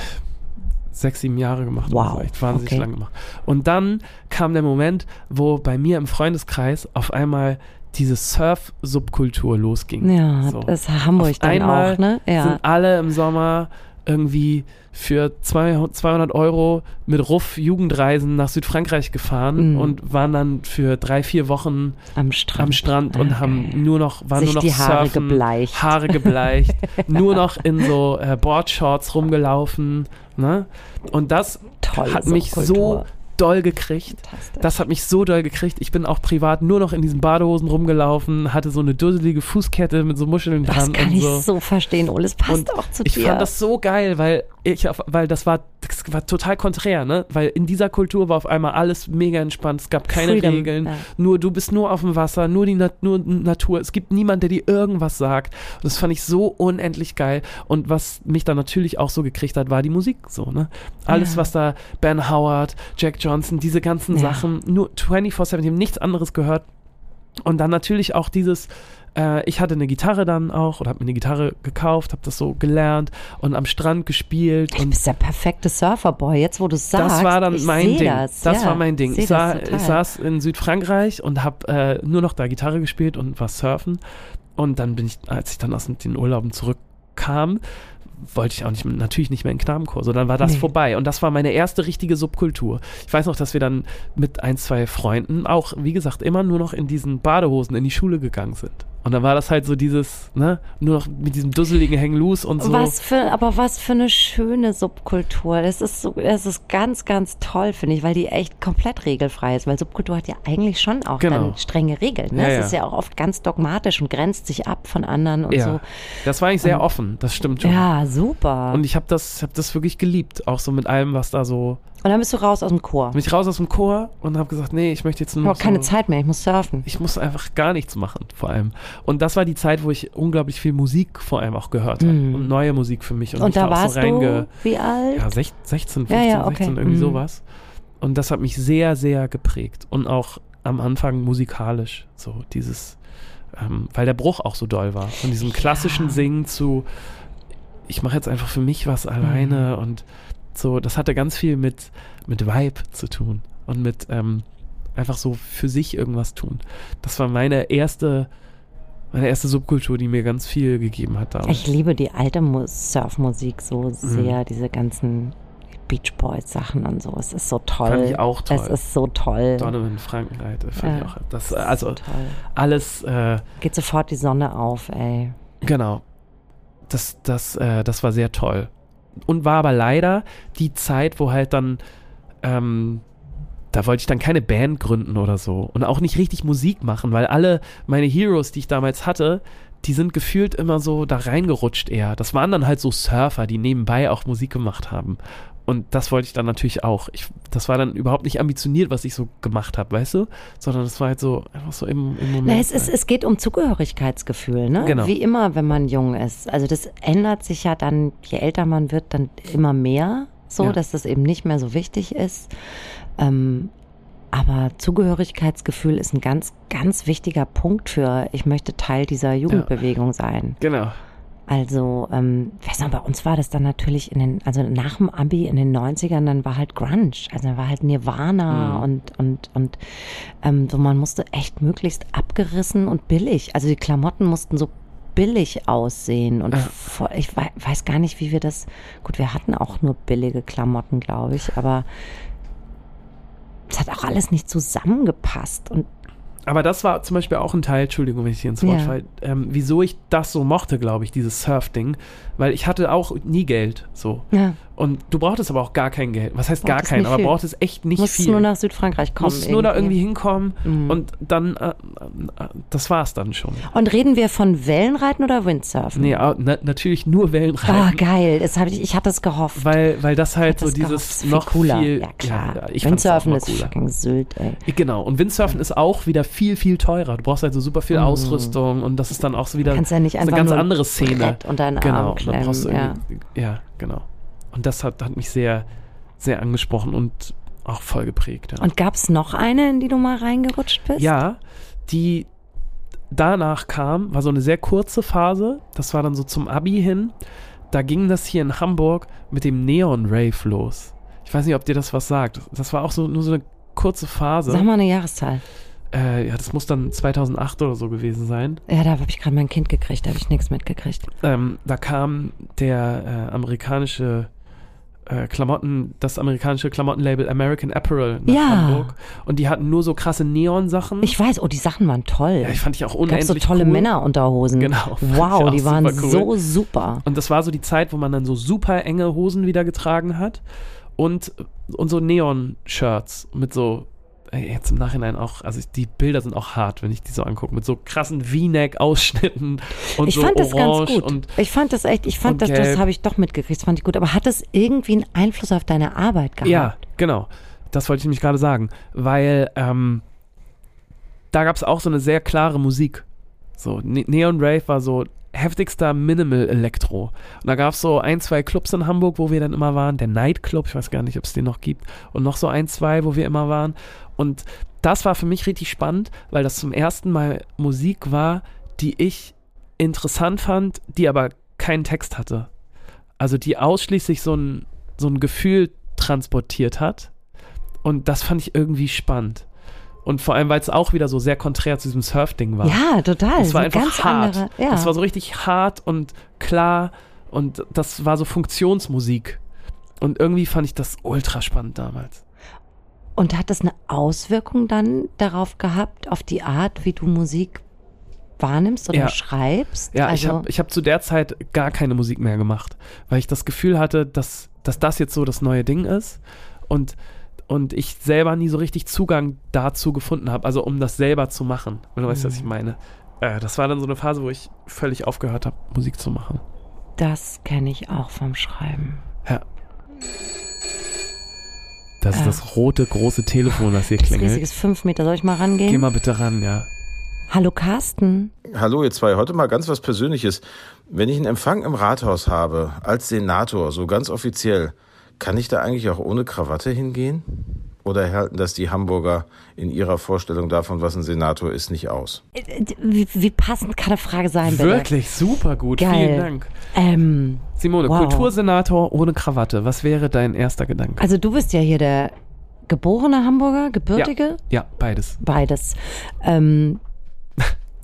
sechs, sieben Jahre gemacht. Wow, echt wahnsinnig okay. lang gemacht. Und dann kam der Moment, wo bei mir im Freundeskreis auf einmal diese Surf-Subkultur losging. Ja, So. das ist Hamburg Auf dann einmal auch, ne? Ja. sind alle im Sommer irgendwie für 200 200 Euro mit Ruff Jugendreisen nach Südfrankreich gefahren Mhm. und waren dann für drei, vier Wochen am Strand. am Strand und Ah, haben nur noch, waren Sich nur noch die Haare surfen, gebleicht. Haare gebleicht, nur noch in so äh, Boardshorts rumgelaufen. Ne? Und das Tolle hat mich so. Doll gekriegt. Das hat mich so doll gekriegt. Ich bin auch privat nur noch in diesen Badehosen rumgelaufen, hatte so eine dusselige Fußkette mit so Muscheln das dran kann und ich so. so verstehen, Ole. Es passt Und auch zu Ich dir. fand das so geil, weil ich, weil das war, das war total konträr, ne? Weil in dieser Kultur war auf einmal alles mega entspannt. Es gab keine Freedom, Regeln. ja. Nur du bist nur auf dem Wasser, nur die Nat nur Natur. Es gibt niemand, der dir irgendwas sagt. Und das fand ich so unendlich geil. Und was mich dann natürlich auch so gekriegt hat, war die Musik so, ne? Alles, Ja. was da Ben Howard, Jack Johnson, diese ganzen Ja. Sachen, nur 24/7, ich hab nichts anderes gehört. Und dann natürlich auch dieses, äh, ich hatte eine Gitarre dann auch oder habe mir eine Gitarre gekauft, habe das so gelernt und am Strand gespielt Du bist der perfekte Surferboy. Jetzt, wo du es sagst, das war dann mein Ding. Das, Das, ja, war mein Ding. Ich, sah, ich saß in Südfrankreich und habe äh, nur noch da Gitarre gespielt und war surfen. Und dann bin ich, als ich dann aus den Urlauben zurückkam, wollte ich auch nicht, natürlich nicht mehr in den Knabenchor. So, dann war das Nee. vorbei. Und das war meine erste richtige Subkultur. Ich weiß noch, dass wir dann mit ein, zwei Freunden auch, wie gesagt, immer nur noch in diesen Badehosen in die Schule gegangen sind. Und dann war das halt so dieses, ne, nur noch mit diesem dusseligen Hang Loose und so. Was für, aber was für eine schöne Subkultur. Das ist so, das ist ganz, ganz toll, finde ich, weil die echt komplett regelfrei ist. Weil Subkultur hat ja eigentlich schon auch Genau. dann strenge Regeln. Ne? Ja, es ja. ist ja auch oft ganz dogmatisch und grenzt sich ab von anderen und ja, so. das war eigentlich sehr offen, das stimmt schon. Ja, super. Und Und, ich habe das, hab das wirklich geliebt, auch so mit allem, was da so. Dann bist du raus aus dem Chor. Bin ich raus aus dem Chor und habe gesagt, nee, ich möchte jetzt nur Ich habe keine so, Zeit mehr, ich muss surfen. Ich muss einfach gar nichts machen, vor allem. Und das war die Zeit, wo ich unglaublich viel Musik vor allem auch gehört habe Mhm. und neue Musik für mich. Und, Und da auch warst so du wie alt? ja, sech- 16, 15, Ja, ja, okay. 16, irgendwie Mhm. sowas. Und das hat mich sehr, sehr geprägt. Und auch am Anfang musikalisch, so dieses, ähm, weil der Bruch auch so doll war. Von diesem klassischen Singen zu, ich mache jetzt einfach für mich was alleine Mhm. und so, das hatte ganz viel mit, mit Vibe zu tun und mit ähm, einfach so für sich irgendwas tun. Das war meine erste, meine erste Subkultur, die mir ganz viel gegeben hat damals. Ich liebe die alte Mu- Surfmusik Mhm. so sehr, diese ganzen Beach Boys Sachen und so. Es ist so toll. Fand ich auch toll. Es ist so toll. Donovan Frankenheit, fand Ja. ich auch. Das, also so toll. alles, äh, Geht sofort die Sonne auf, ey. genau. Das, das, äh, das war sehr toll. Und war aber leider die Zeit, wo halt dann ähm, da wollte ich dann keine Band gründen oder so und auch nicht richtig Musik machen, weil alle meine Heroes, die ich damals hatte, die sind gefühlt immer so da reingerutscht eher. Das waren dann halt so Surfer, die nebenbei auch Musik gemacht haben. Und das wollte ich dann natürlich auch. Ich, das war dann überhaupt nicht ambitioniert, was ich so gemacht habe, weißt du? Sondern das war halt so einfach so im, im Moment. Na, es, ist, es geht um Zugehörigkeitsgefühl, ne? Genau. Wie immer, wenn man jung ist. Also das ändert sich ja dann, je älter man wird, dann immer mehr, so Ja. dass das eben nicht mehr so wichtig ist. Ähm, aber Zugehörigkeitsgefühl ist ein ganz, ganz wichtiger Punkt für, ich möchte Teil dieser Jugendbewegung sein. genau. Also, ähm, weiß noch, bei uns war das dann natürlich in den, also nach dem Abi in den 90ern, dann war halt Grunge. Also dann war halt Nirvana Mhm. und, und, und ähm, so man musste echt möglichst abgerissen und billig. Also die Klamotten mussten so billig aussehen. Und vor, ich wei- weiß gar nicht, wie wir das. Gut, wir hatten auch nur billige Klamotten, glaube ich, aber es hat auch alles nicht zusammengepasst. Und Aber das war zum Beispiel auch ein Teil, Entschuldigung, wenn ich hier ins Wort Ja. falle, ähm, wieso ich das so mochte, glaube ich, dieses Surf-Ding. Weil ich hatte auch nie Geld, so. ja, Und du brauchtest aber auch gar kein Geld. Was heißt gar kein, aber viel. brauchtest echt nicht musstest viel. nur nach Südfrankreich kommen. musstest nur da irgendwie irgendwie. hinkommen Mhm. und dann, äh, äh, das war's dann schon. Und reden wir von Wellenreiten oder Windsurfen? Nee, na, natürlich nur Ah, Wellenreiten. geil. Das hab ich, ich hatte es gehofft. Weil, weil das halt hatte so es dieses. Viel noch cooler. viel. ja, klar. Ja, ich Windsurfen ist fucking Sylt, ey. Genau. Und Windsurfen ist auch wieder viel, viel teurer. Du brauchst halt so super viel Ausrüstung und das ist dann auch so wieder ja nicht das eine ganz andere Szene. Unter den Genau. Arm Und dann brauchst du klemmen. Ja. irgendwie, ja. genau. Und das hat, hat mich sehr, sehr angesprochen und auch voll geprägt. Ja. Und gab es noch eine, in die du mal reingerutscht bist? Ja, die danach kam, war so eine sehr kurze Phase. Das war dann so zum Abi hin. Da ging das hier in Hamburg mit dem Neon Rave los. Ich weiß nicht, ob dir das was sagt. Das war auch so nur so eine kurze Phase. Sag mal eine Jahreszahl. Äh, ja, das muss dann 2008 oder so gewesen sein. Ja, da habe ich gerade mein Kind gekriegt, da habe ich nichts mitgekriegt. Ähm, da kam der äh, amerikanische Klamotten, das amerikanische Klamottenlabel American Apparel nach Ja. Hamburg. Und die hatten nur so krasse Neon-Sachen. Ich weiß, oh, die Sachen waren toll. ja, ich fand die auch Gab unendlich so tolle cool. Männerunterhosen. Genau, Wow, die waren cool. so super. Und das war so die Zeit, wo man dann so super enge Hosen wieder getragen hat und, und so Neon-Shirts mit so, jetzt im Nachhinein auch, also die Bilder sind auch hart, wenn ich die so angucke, mit so krassen V-Neck-Ausschnitten und ich so fand das orange ganz gut. und ich fand das echt, ich fand das, das gelb. habe ich doch mitgekriegt, das fand ich gut. Aber hat das irgendwie einen Einfluss auf deine Arbeit gehabt? Ja, genau. Das wollte ich nämlich gerade sagen, weil ähm, da gab es auch so eine sehr klare Musik. So, Ne- Neon Rave war so heftigster Minimal Elektro. Und da gab es so ein, zwei Clubs in Hamburg, wo wir dann immer waren. Der Night Club, ich weiß gar nicht, ob es den noch gibt. Und noch so ein, zwei, wo wir immer waren. Und das war für mich richtig spannend, weil das zum ersten Mal Musik war, die ich interessant fand, die aber keinen Text hatte. Also die ausschließlich so ein, so ein Gefühl transportiert hat. Und das fand ich irgendwie spannend. Und vor allem, weil es auch wieder so sehr konträr zu diesem Surf-Ding war. Ja, total. Es war einfach ganz hart. andere. Ja. Es war so richtig hart und klar und das war so Funktionsmusik. Und irgendwie fand ich das ultra spannend damals. Und hat das eine Auswirkung dann darauf gehabt, auf die Art, wie du Musik wahrnimmst oder Ja. schreibst? Ja, ich also, habe ich hab zu der Zeit gar keine Musik mehr gemacht, weil ich das Gefühl hatte, dass, dass das jetzt so das neue Ding ist und, und ich selber nie so richtig Zugang dazu gefunden habe, also um das selber zu machen, wenn du weißt, was ich Mhm. meine. Äh, das war dann so eine Phase, wo ich völlig aufgehört habe, Musik zu machen. das kenne ich auch vom Schreiben. Ja. Das ist Ah. das rote, große Telefon, das hier Das klingelt. riesige ist fünf Meter. Soll ich mal rangehen? Geh mal bitte ran, ja. Hallo Carsten. Hallo ihr zwei, heute mal ganz was Persönliches. Wenn ich einen Empfang im Rathaus habe, als Senator, so ganz offiziell, kann ich da eigentlich auch ohne Krawatte hingehen? Oder halten das die Hamburger in ihrer Vorstellung davon, was ein Senator ist, nicht aus? Äh, Wie, wie passend kann eine Frage sein, bitte? Wirklich super gut. Geil. Vielen Dank. Ähm, Simone, Wow. Kultursenator ohne Krawatte. Was wäre dein erster Gedanke? also du bist ja hier der geborene Hamburger, gebürtige, Ja, beides. beides. Ähm,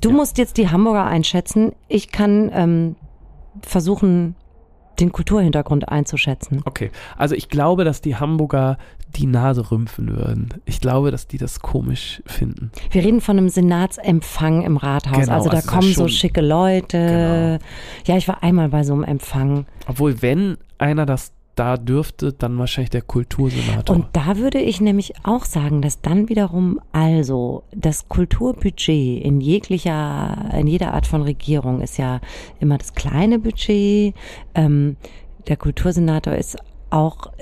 du musst jetzt die Hamburger einschätzen. Ich kann ähm, versuchen, den Kulturhintergrund einzuschätzen. Okay. Also ich glaube, dass die Hamburger die Nase rümpfen würden. Ich glaube, dass die das komisch finden. Wir reden von einem Senatsempfang im Rathaus. Genau, also da also kommen so schicke Leute. Ja, ich war einmal bei so einem Empfang. Obwohl, wenn einer das da dürfte dann wahrscheinlich der Kultursenator. Und da würde ich nämlich auch sagen, dass dann wiederum also das Kulturbudget in jeglicher, in jeder Art von Regierung ist ja immer das kleine Budget. Ähm, der Kultursenator ist auch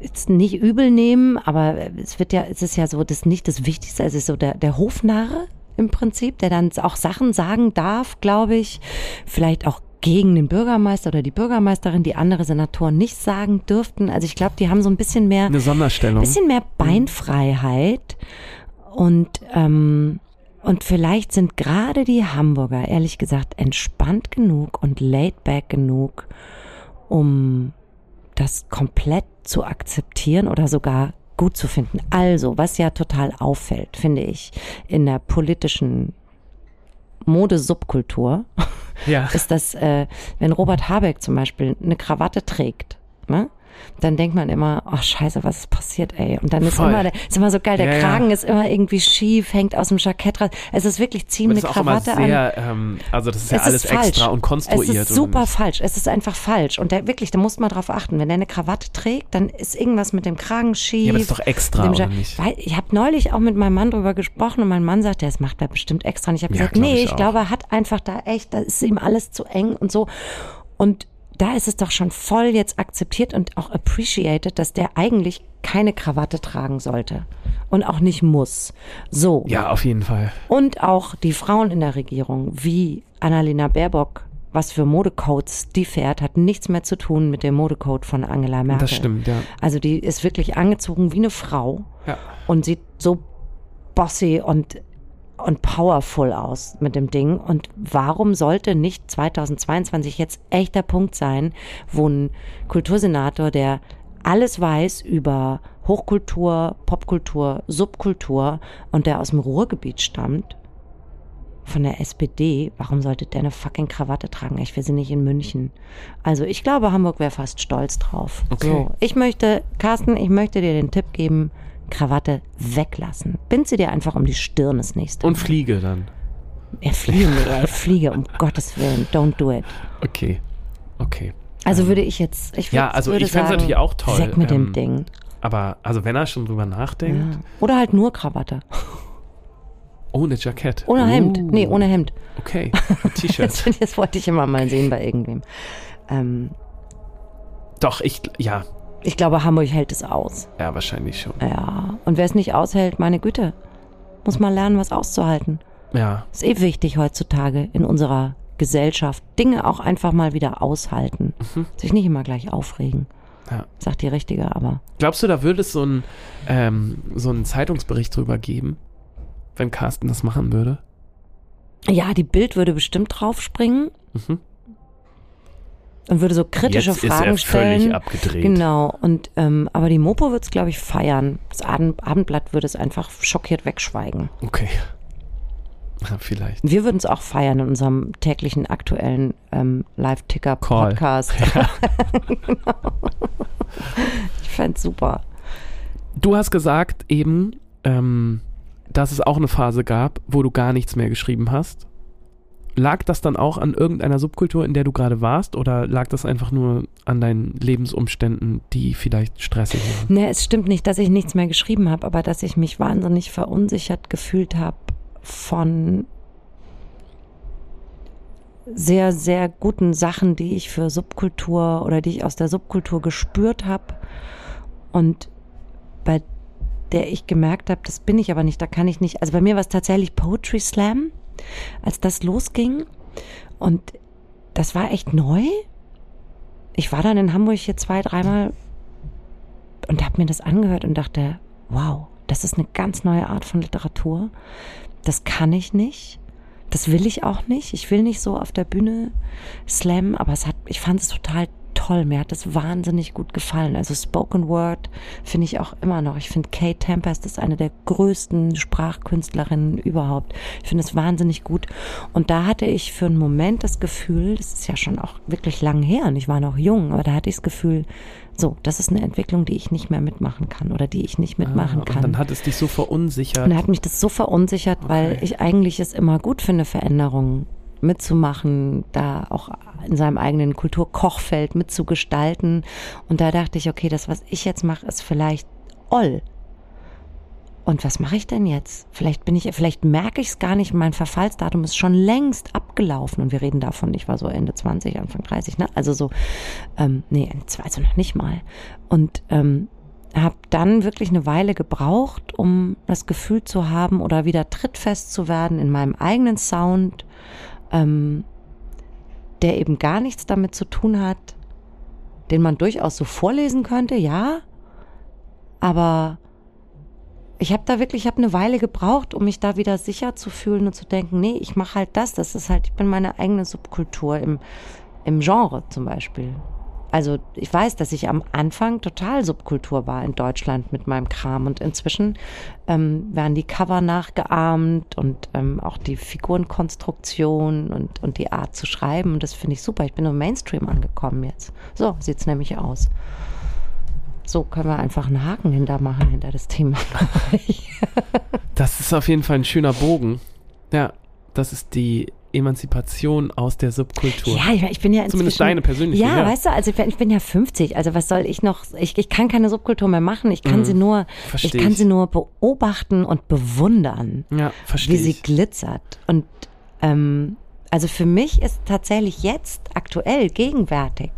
jetzt nicht übel nehmen, aber es wird ja, es ist ja so, das nicht das Wichtigste, es ist so der, der Hofnarre im Prinzip, der dann auch Sachen sagen darf, glaube ich, vielleicht auch gegen den Bürgermeister oder die Bürgermeisterin, die andere Senatoren nicht sagen dürften. Also ich glaube, die haben so ein bisschen mehr, Eine Sonderstellung. bisschen mehr Beinfreiheit und ähm, und vielleicht sind gerade die Hamburger, ehrlich gesagt, entspannt genug und laid back genug, um das komplett zu akzeptieren oder sogar gut zu finden. Also, was ja total auffällt, finde ich, in der politischen Modesubkultur, ja. ist, dass äh, wenn Robert Habeck zum Beispiel eine Krawatte trägt, ne? Dann denkt man immer, ach scheiße, was ist passiert, ey? Und dann ist Voll. immer, der, ist immer so geil, der Ja, ja. Kragen ist immer irgendwie schief, hängt aus dem Jackett raus. Es ist wirklich, Das eine Krawatte an. sehr, ähm, also das ist ja Es alles ist extra und konstruiert. Es ist super falsch. Es ist einfach falsch. Und der, wirklich, da muss man drauf achten. Wenn der eine Krawatte trägt, dann ist irgendwas mit dem Kragen schief. Ja, aber das ist doch extra, oder Ja- nicht? Weil ich habe neulich auch mit meinem Mann drüber gesprochen und mein Mann sagte, das macht er bestimmt extra. Und ich habe Ja, gesagt, glaub nee, ich ich, glaube, er hat einfach da echt, da ist ihm alles zu eng und so. Und da ist es doch schon voll jetzt akzeptiert und auch appreciated, dass der eigentlich keine Krawatte tragen sollte. Und auch nicht muss. So. Ja, auf jeden Fall. Und auch die Frauen in der Regierung, wie Annalena Baerbock, was für Modecodes die fährt, hat nichts mehr zu tun mit dem Modecode von Angela Merkel. Das stimmt, ja. Also die ist wirklich angezogen wie eine Frau Ja. und sieht so bossy und und powerful aus mit dem Ding. Und warum sollte nicht 2022 jetzt echt der Punkt sein, wo ein Kultursenator, der alles weiß über Hochkultur, Popkultur, Subkultur und der aus dem Ruhrgebiet stammt, von der SPD, warum sollte der eine fucking Krawatte tragen? Ich will sie nicht in München. Also ich glaube, Hamburg wäre fast stolz drauf. Okay. So, ich möchte, Carsten, ich möchte dir den Tipp geben, Krawatte weglassen. Bind sie dir einfach um die Stirn das nächste Und Mal. Fliege dann. Er fliege, er fliege, um Gottes Willen. Don't do it. Okay. Okay. Also würde ich jetzt, ich Ja, würd- also würde ich fänd's sagen, natürlich auch toll, Weg mit dem ähm, Ding. Aber, also wenn er schon drüber nachdenkt, Ja. Oder halt nur Krawatte. ohne Jackett. Ohne Hemd. Uh, Nee, ohne Hemd. Okay. T-Shirt. das wollte ich immer mal sehen bei irgendwem. Ähm, Doch, ich, ja. Ich glaube, Hamburg hält es aus. Ja, wahrscheinlich schon. Ja. Und wer es nicht aushält, meine Güte, muss mal lernen, was auszuhalten. Ja. Ist eh wichtig heutzutage in unserer Gesellschaft. Dinge auch einfach mal wieder aushalten. Sich nicht immer gleich aufregen. Ja. Sagt die Richtige, aber. Glaubst du, da würde es so einen ähm, so einen Zeitungsbericht drüber geben, wenn Carsten das machen würde? Ja, die Bild würde bestimmt draufspringen Mhm. Und würde so kritische Jetzt Fragen ist er völlig stellen. abgedreht. Genau. Und ähm, aber die Mopo wird es, glaube ich, feiern. Das Abend, Abendblatt würde es einfach schockiert wegschweigen. Okay. Ja, vielleicht. Wir würden es auch feiern in unserem täglichen aktuellen ähm. Live-Ticker-Podcast. genau. Ich fände super. Du hast gesagt eben, ähm, dass es auch eine Phase gab, wo du gar nichts mehr geschrieben hast. Lag das dann auch an irgendeiner Subkultur, in der du gerade warst, oder lag das einfach nur an deinen Lebensumständen, die vielleicht stressig waren? Ne, es stimmt nicht, dass ich nichts mehr geschrieben habe, aber dass ich mich wahnsinnig verunsichert gefühlt habe von sehr, sehr guten Sachen, die ich für Subkultur oder die ich aus der Subkultur gespürt habe und bei der ich gemerkt habe, das bin ich aber nicht, da kann ich nicht. Also bei mir war es tatsächlich Poetry Slam, als das losging und das war echt neu. Ich war dann in Hamburg hier zwei, dreimal und habe mir das angehört und dachte, wow, das ist eine ganz neue Art von Literatur. Das kann ich nicht. Das will ich auch nicht. Ich will nicht so auf der Bühne slammen, aber es hat, ich fand es total toll. Mir hat es wahnsinnig gut gefallen. Also Spoken Word finde ich auch immer noch. Ich finde Kate Tempest ist eine der größten Sprachkünstlerinnen überhaupt. Ich finde es wahnsinnig gut. Und da hatte ich für einen Moment das Gefühl, das ist ja schon auch wirklich lang her und ich war noch jung, aber da hatte ich das Gefühl, so, das ist eine Entwicklung, die ich nicht mehr mitmachen kann oder die ich nicht mitmachen Ah, kann. Und dann hat es dich so verunsichert. Und da hat mich das so verunsichert, weil Okay. ich eigentlich es immer gut finde, Veränderungen mitzumachen, da auch in seinem eigenen Kulturkochfeld mitzugestalten. Und da dachte ich, okay, das, was ich jetzt mache, ist vielleicht Oll. Und was mache ich denn jetzt? Vielleicht bin ich, vielleicht merke ich es gar nicht. Mein Verfallsdatum ist schon längst abgelaufen. Und wir reden davon, ich war so Ende 20, Anfang 30, ne? Also so, ähm, nee, also noch nicht mal. Und ähm, habe dann wirklich eine Weile gebraucht, um das Gefühl zu haben oder wieder trittfest zu werden in meinem eigenen Sound, ähm, der eben gar nichts damit zu tun hat, den man durchaus so vorlesen könnte, ja, aber ich habe da wirklich, ich habe eine Weile gebraucht, um mich da wieder sicher zu fühlen und zu denken, nee, ich mache halt das, das ist halt, ich bin meine eigene Subkultur im, im Genre zum Beispiel. Also ich weiß, dass ich am Anfang total Subkultur war in Deutschland mit meinem Kram und inzwischen ähm, werden die Cover nachgeahmt und ähm, auch die Figurenkonstruktion und, und die Art zu schreiben und das finde ich super. Ich bin im Mainstream angekommen jetzt. So sieht's nämlich aus. So können wir einfach einen Haken hintermachen hinter das Thema. das ist auf jeden Fall ein schöner Bogen. Ja, das ist die Emanzipation aus der Subkultur. Ja, ich, ich bin ja Zumindest deine persönliche. Ja, ja, weißt du, also ich, bin ja 50, also was soll ich noch, ich, ich kann keine Subkultur mehr machen, ich kann mhm, sie nur, ich kann sie nur beobachten und bewundern, ja, verstehe wie sie glitzert. Und ähm, also für mich ist tatsächlich jetzt aktuell, gegenwärtig,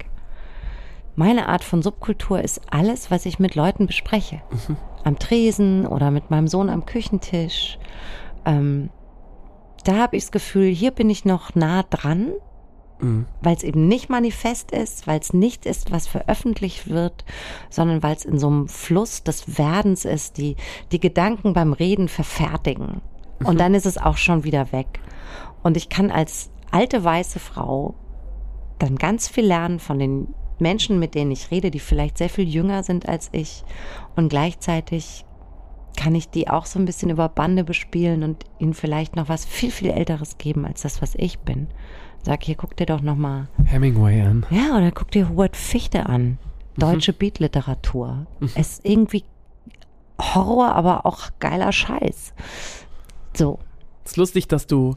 meine Art von Subkultur ist alles, was ich mit Leuten bespreche. Mhm. Am Tresen oder mit meinem Sohn am Küchentisch. Ähm, da habe ich das Gefühl, hier bin ich noch nah dran, mhm. weil es eben nicht manifest ist, weil es nicht ist, was veröffentlicht wird, sondern weil es in so einem Fluss des Werdens ist, die die Gedanken beim Reden verfertigen. Mhm. Und dann ist es auch schon wieder weg. Und ich kann als alte weiße Frau dann ganz viel lernen von den Menschen, mit denen ich rede, die vielleicht sehr viel jünger sind als ich. Und gleichzeitig kann ich die auch so ein bisschen über Bande bespielen und ihnen vielleicht noch was viel, viel Älteres geben als das, was ich bin. Sag hier, guck dir doch noch mal Hemingway an. Ja, oder guck dir Hubert Fichte an. Deutsche mhm. Beatliteratur. Mhm. Es ist irgendwie Horror, aber auch geiler Scheiß. So. Es ist lustig, dass du,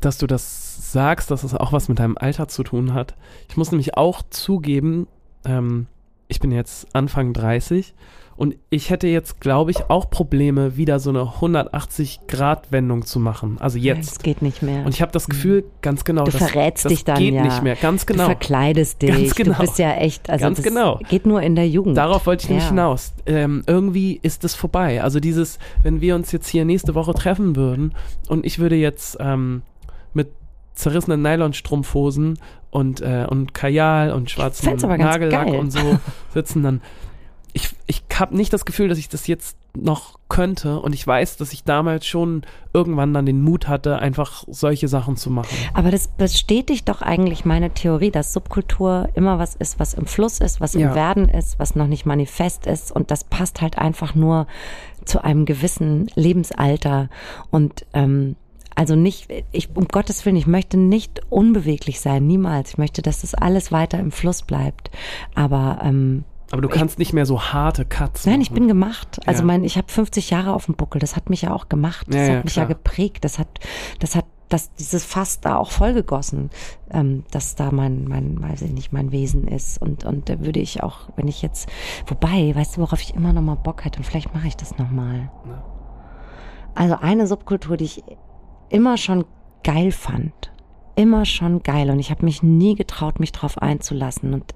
dass du das sagst, dass es auch was mit deinem Alter zu tun hat. Ich muss nämlich auch zugeben, ähm, ich bin jetzt Anfang 30 und ich hätte jetzt, glaube ich, auch Probleme, wieder so eine 180-Grad-Wendung zu machen. Also jetzt. Es geht nicht mehr. Und ich habe das Gefühl, ganz genau, du das, verrätst das dich dann geht ja. nicht mehr. Ganz genau. Du verkleidest dich. Ganz genau. Du bist ja echt, also ganz genau. geht nur in der Jugend. Darauf wollte ich ja. nicht hinaus. Ähm, irgendwie ist es vorbei. Also dieses, wenn wir uns jetzt hier nächste Woche treffen würden und ich würde jetzt ähm, mit zerrissenen Nylonstrumpfhosen und, äh, und Kajal und schwarzen Nagellack und so sitzen, dann ich, ich habe nicht das Gefühl, dass ich das jetzt noch könnte und ich weiß, dass ich damals schon irgendwann dann den Mut hatte, einfach solche Sachen zu machen. Aber das bestätigt doch eigentlich meine Theorie, dass Subkultur immer was ist, was im Fluss ist, was im ja. Werden ist, was noch nicht manifest ist und das passt halt einfach nur zu einem gewissen Lebensalter und ähm, also nicht, ich, um Gottes Willen, ich möchte nicht unbeweglich sein, niemals. Ich möchte, dass das alles weiter im Fluss bleibt. Aber ähm, aber du kannst ich, nicht mehr so harte Cuts Nein, ich bin gemacht. Also ja. mein, ich habe 50 Jahre auf dem Buckel. Das hat mich ja auch gemacht. Das ja, hat ja, mich klar. ja geprägt. Das hat, das hat, das dieses Fass da auch vollgegossen, ähm, dass da mein, mein, weiß ich nicht, mein Wesen ist. Und und da würde ich auch, wenn ich jetzt, wobei, weißt du, worauf ich immer noch mal Bock hätte? Und vielleicht mache ich das noch mal. Also eine Subkultur, die ich immer schon geil fand. Immer schon geil. Und ich habe mich nie getraut, mich drauf einzulassen. Und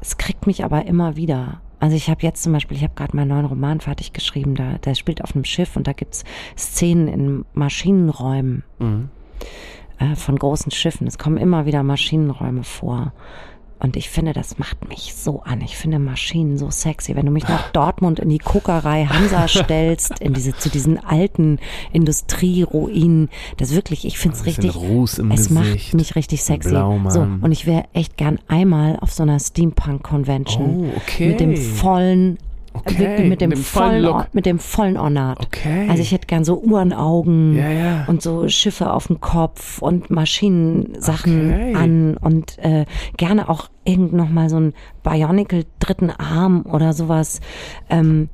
es kriegt mich aber immer wieder. Also ich habe jetzt zum Beispiel, ich habe gerade meinen neuen Roman fertig geschrieben, da, der spielt auf einem Schiff und da gibt's Szenen in Maschinenräumen mhm. äh, von großen Schiffen. Es kommen immer wieder Maschinenräume vor. Und ich finde, das macht mich so an. Ich finde Maschinen so sexy. Wenn du mich nach Dortmund in die Kokerei Hansa stellst, in diese, zu diesen alten Industrieruinen, das wirklich, ich finde es richtig, Ruß im es Gesicht, macht mich richtig sexy. So, und ich wäre echt gern einmal auf so einer Steampunk-Convention oh, okay. mit dem vollen Okay, mit, dem, mit dem vollen, vollen mit dem vollen Ornat. Okay. Also ich hätte gern so Uhrenaugen ja, ja. und so Schiffe auf dem Kopf und Maschinensachen okay. an und äh, gerne auch irgend noch mal so ein Bionicle dritten Arm oder sowas. Ähm,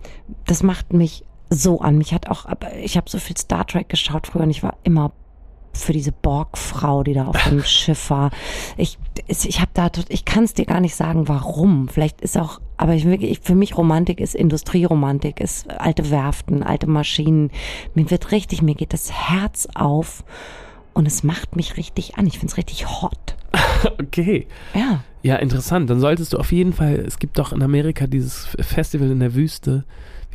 das macht mich so an. Mich hat auch, ich habe so viel Star Trek geschaut früher und ich war immer für diese Borgfrau, die da auf dem Schiff war. Ich, ich habe da, ich kann es dir gar nicht sagen, warum. Vielleicht ist auch, aber ich, wirklich, für mich Romantik ist Industrieromantik, ist alte Werften, alte Maschinen. Mir wird richtig, mir geht das Herz auf und es macht mich richtig an. Ich finde es richtig hot. okay. Ja. Ja, interessant. Dann solltest du auf jeden Fall, es gibt doch in Amerika dieses Festival in der Wüste.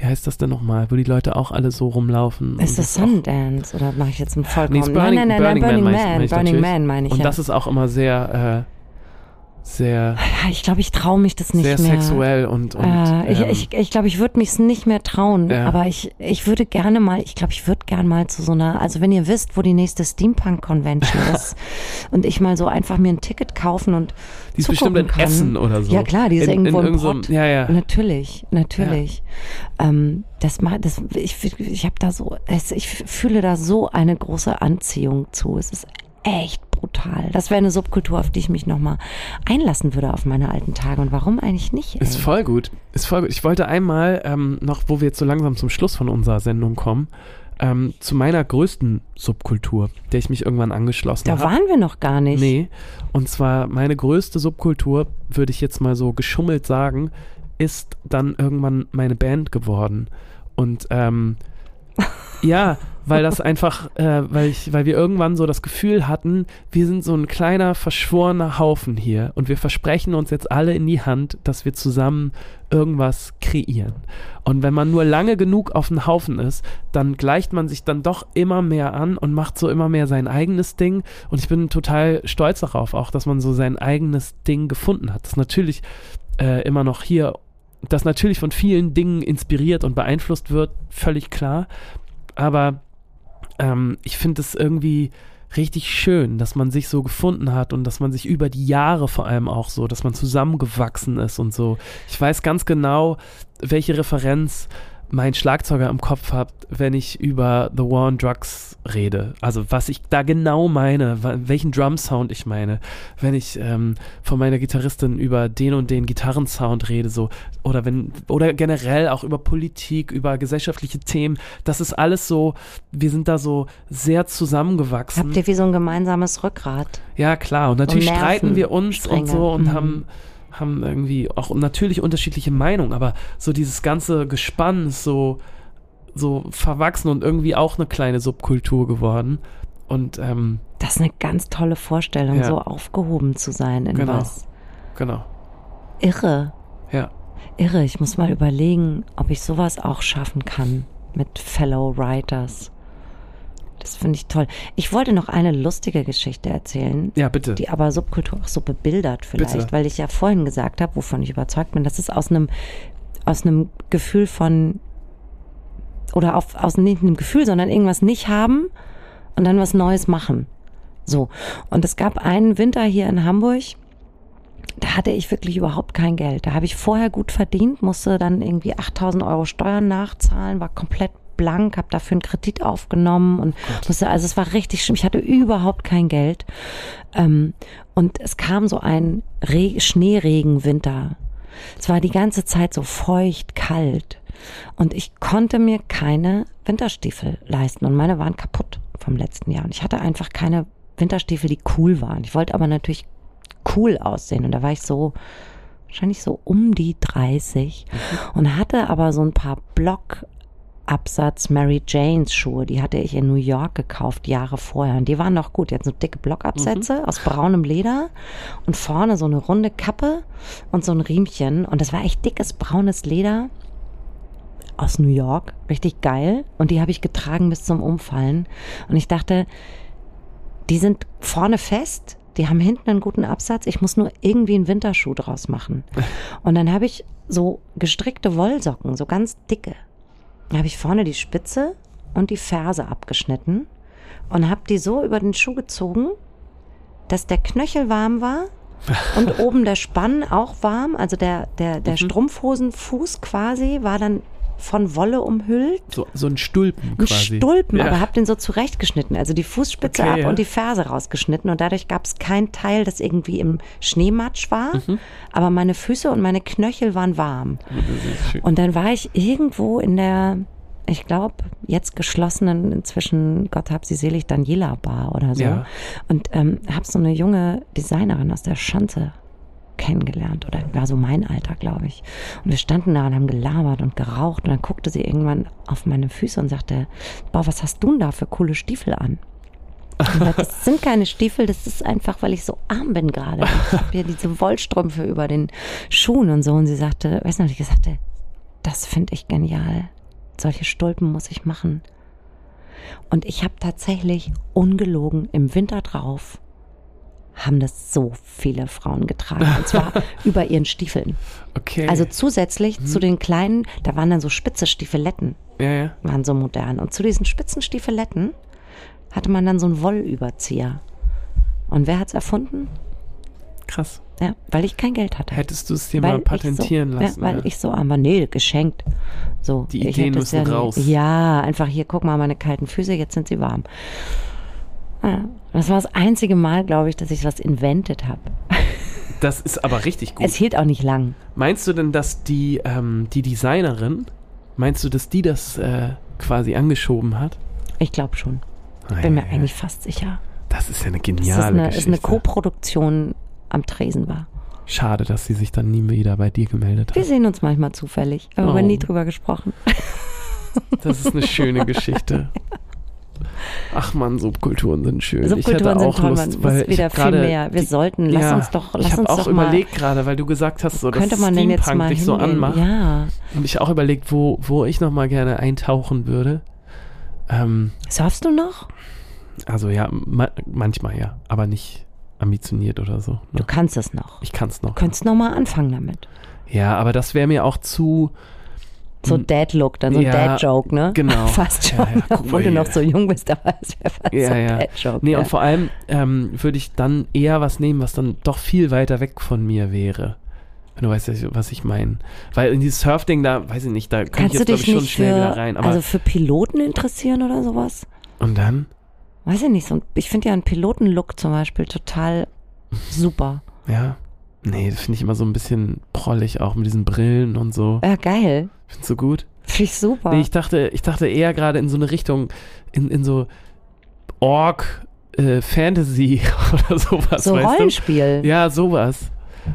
Wie heißt das denn nochmal, wo die Leute auch alle so rumlaufen? Ist das Sundance oder mache ich jetzt einen vollkommen? Nee, Burning, nein, nein, nein, Burning, Burning Man, Man, meine ich Burning. Man meine ich Und ja. das ist auch immer sehr, äh, sehr, ja, ich glaube, ich traue mich das nicht sehr mehr. sexuell und, und äh, ich ähm, ich, ich glaube, ich würde mich nicht mehr trauen, Ja. aber ich, ich würde gerne mal, ich glaube, ich würde gerne mal zu so einer, also wenn ihr wisst, wo die nächste Steampunk-Convention ist und ich mal so einfach mir ein Ticket kaufen und die ist bestimmt in kann. Essen oder so. Ja klar, die ist in, irgendwo in im Pott. Ja, ja. Natürlich, natürlich. Ähm, das macht, das, ich, ich habe da so, es, ich fühle da so eine große Anziehung zu. Es ist echt brutal. Das wäre eine Subkultur, auf die ich mich nochmal einlassen würde auf meine alten Tage. Und warum eigentlich nicht? Ey? Ist voll gut. Ist voll gut. Ich wollte einmal ähm, noch, wo wir jetzt so langsam zum Schluss von unserer Sendung kommen, ähm, zu meiner größten Subkultur, der ich mich irgendwann angeschlossen da habe. waren wir noch gar nicht. Nee. Und zwar meine größte Subkultur, würde ich jetzt mal so geschummelt sagen, ist dann irgendwann meine Band geworden. Und ähm, ja, weil das einfach, äh, weil ich, weil wir irgendwann so das Gefühl hatten, wir sind so ein kleiner verschworener Haufen hier und wir versprechen uns jetzt alle in die Hand, dass wir zusammen irgendwas kreieren. Und wenn man nur lange genug auf dem Haufen ist, dann gleicht man sich dann doch immer mehr an und macht so immer mehr sein eigenes Ding. Und ich bin total stolz darauf, auch, dass man so sein eigenes Ding gefunden hat. Das ist natürlich äh, immer noch hier, das natürlich von vielen Dingen inspiriert und beeinflusst wird, völlig klar. Aber ähm, ich finde es irgendwie richtig schön, dass man sich so gefunden hat und dass man sich über die Jahre vor allem auch so, dass man zusammengewachsen ist und so. Ich weiß ganz genau, welche Referenz mein Schlagzeuger im Kopf hat, wenn ich über The War on Drugs rede. Also was ich da genau meine, welchen Drum-Sound ich meine, wenn ich ähm, von meiner Gitarristin über den und den Gitarrensound rede, so oder wenn oder generell auch über Politik, über gesellschaftliche Themen. Das ist alles so. Wir sind da so sehr zusammengewachsen. Habt ihr wie so ein gemeinsames Rückgrat? Ja, klar. Und natürlich Nerven- streiten wir uns und so und Mhm. haben, haben irgendwie auch natürlich unterschiedliche Meinungen, aber so dieses ganze Gespann ist so, so verwachsen und irgendwie auch eine kleine Subkultur geworden. Und ähm, Das ist eine ganz tolle Vorstellung, Ja. so aufgehoben zu sein in Genau. was. genau. Irre. Ja. Irre, ich muss mal überlegen, ob ich sowas auch schaffen kann mit Fellow Writers. Das finde ich toll. Ich wollte noch eine lustige Geschichte erzählen, Ja, bitte. die aber Subkultur auch so bebildert vielleicht, Bitte. weil ich ja vorhin gesagt habe, wovon ich überzeugt bin, das ist aus einem aus einem Gefühl von oder auf, aus nicht einem Gefühl, sondern irgendwas nicht haben und dann was Neues machen. So. Und es gab einen Winter hier in Hamburg, da hatte ich wirklich überhaupt kein Geld. Da habe ich vorher gut verdient, musste dann irgendwie 8000 Euro Steuern nachzahlen, war komplett blank, habe dafür einen Kredit aufgenommen und musste, also es war richtig schlimm. Ich hatte überhaupt kein Geld. Ähm, und es kam so ein Re Schneeregenwinter. Es war die ganze Zeit so feucht, kalt. Und ich konnte mir keine Winterstiefel leisten. Und meine waren kaputt vom letzten Jahr. Und ich hatte einfach keine Winterstiefel, die cool waren. Ich wollte aber natürlich cool aussehen. Und da war ich so, wahrscheinlich so um die 30 und hatte aber so ein paar Blockabsatz Mary Janes Schuhe, die hatte ich in New York gekauft, Jahre vorher. Und die waren noch gut. Die hatten so dicke Blockabsätze aus braunem Leder und vorne so eine runde Kappe und so ein Riemchen. Und das war echt dickes braunes Leder aus New York. Richtig geil. Und die habe ich getragen bis zum Umfallen. Und ich dachte, die sind vorne fest, die haben hinten einen guten Absatz. Ich muss nur irgendwie einen Winterschuh draus machen. Und dann habe ich so gestrickte Wollsocken, so ganz dicke. Da habe ich vorne die Spitze und die Ferse abgeschnitten und habe die so über den Schuh gezogen, dass der Knöchel warm war und oben der Spann auch warm. Also der, der, der Strumpfhosenfuß quasi war dann von Wolle umhüllt. So, so ein Stulpen Ein quasi. Stulpen, ja. aber hab den so zurechtgeschnitten. Also die Fußspitze Okay, ab ja. und die Ferse rausgeschnitten. Und dadurch gab es kein Teil, das irgendwie im Schneematsch war. Mhm. Aber meine Füße und meine Knöchel waren warm. Und dann war ich irgendwo in der ich glaube, jetzt geschlossenen, inzwischen, Gott hab sie selig, Daniela Bar oder so. Ja. Und ähm, habe so eine junge Designerin aus der Schanze kennengelernt oder war so mein Alter, glaube ich. Und wir standen da und haben gelabert und geraucht und dann guckte sie irgendwann auf meine Füße und sagte, boah, was hast du denn da für coole Stiefel an? Sagte, das sind keine Stiefel, das ist einfach, weil ich so arm bin gerade. Ich habe hier diese Wollstrümpfe über den Schuhen und so. Und sie sagte, weißt du, ich gesagt habe, das finde ich genial. Solche Stulpen muss ich machen. Und ich habe tatsächlich ungelogen im Winter drauf haben das so viele Frauen getragen. Und zwar über ihren Stiefeln. Okay. Also zusätzlich zu den kleinen, da waren dann so spitze Stiefeletten, ja, ja. waren so modern. Und zu diesen spitzen Stiefeletten hatte man dann so einen Wollüberzieher. Und wer hat's erfunden? Krass. Ja, weil ich kein Geld hatte. Hättest du es dir Weil mal patentieren so, lassen? Ja, weil ja. ich so arm war. Nee, geschenkt. So, Die Ideen es müssen ja, raus. Ja, einfach hier, guck mal, meine kalten Füße, jetzt sind sie warm. Ja, das war das einzige Mal, glaube ich, dass ich was invented habe. Das ist aber richtig gut. Es hielt auch nicht lang. Meinst du denn, dass die, ähm, die Designerin, meinst du, dass die das äh, quasi angeschoben hat? Ich glaube schon. Bin mir eigentlich fast sicher. Das ist ja eine geniale eine, ist Geschichte. eine Co-Produktion am Tresen war. Schade, dass sie sich dann nie wieder bei dir gemeldet Wir hat. sehen uns manchmal zufällig, aber wir Oh. haben nie drüber gesprochen. Das ist eine schöne Geschichte. Ach man, Subkulturen sind schön. Subkulturen ich hatte auch sind toll, Lust, man wieder hab viel mehr. Wir sollten, lass ja, uns doch, lass ich habe uns auch doch überlegt gerade, weil du gesagt hast, so dass Steampunk dich so anmacht. Ja, Und ich auch überlegt, wo, wo ich noch mal gerne eintauchen würde. Ähm, surfst du noch? also ja, ma manchmal ja, aber nicht ambitioniert oder so. Du Ne? kannst es noch. Ich kann es noch. Du könntest noch mal anfangen damit. Ja, aber das wäre mir auch zu. So Dad-Look, dann so ein Ja, Dad-Joke, ne? genau. Fast schon, Ja, ja, obwohl du noch so jung bist, aber es wäre fast Ja, so ein ja. Dad-Joke. Nee, ja. und vor allem ähm, würde ich dann eher was nehmen, was dann doch viel weiter weg von mir wäre. Wenn du weißt, was ich meine. Weil in dieses Surfding, da weiß ich nicht, da kann Kannst ich du jetzt, glaube dich ich, schon nicht schnell für, wieder rein. Also für Piloten interessieren oder sowas? und dann? Weiß ich nicht. So, ein- ich finde ja einen Piloten-Look zum Beispiel total super. Ja. Nee, das finde ich immer so ein bisschen prollig, auch mit diesen Brillen und so. Ja, geil. Findest du gut? Finde ich super. Nee, ich dachte, ich dachte eher gerade in so eine Richtung, in, in so Ork, äh, Fantasy oder sowas. so weißt du? Rollenspiel. Ja, sowas.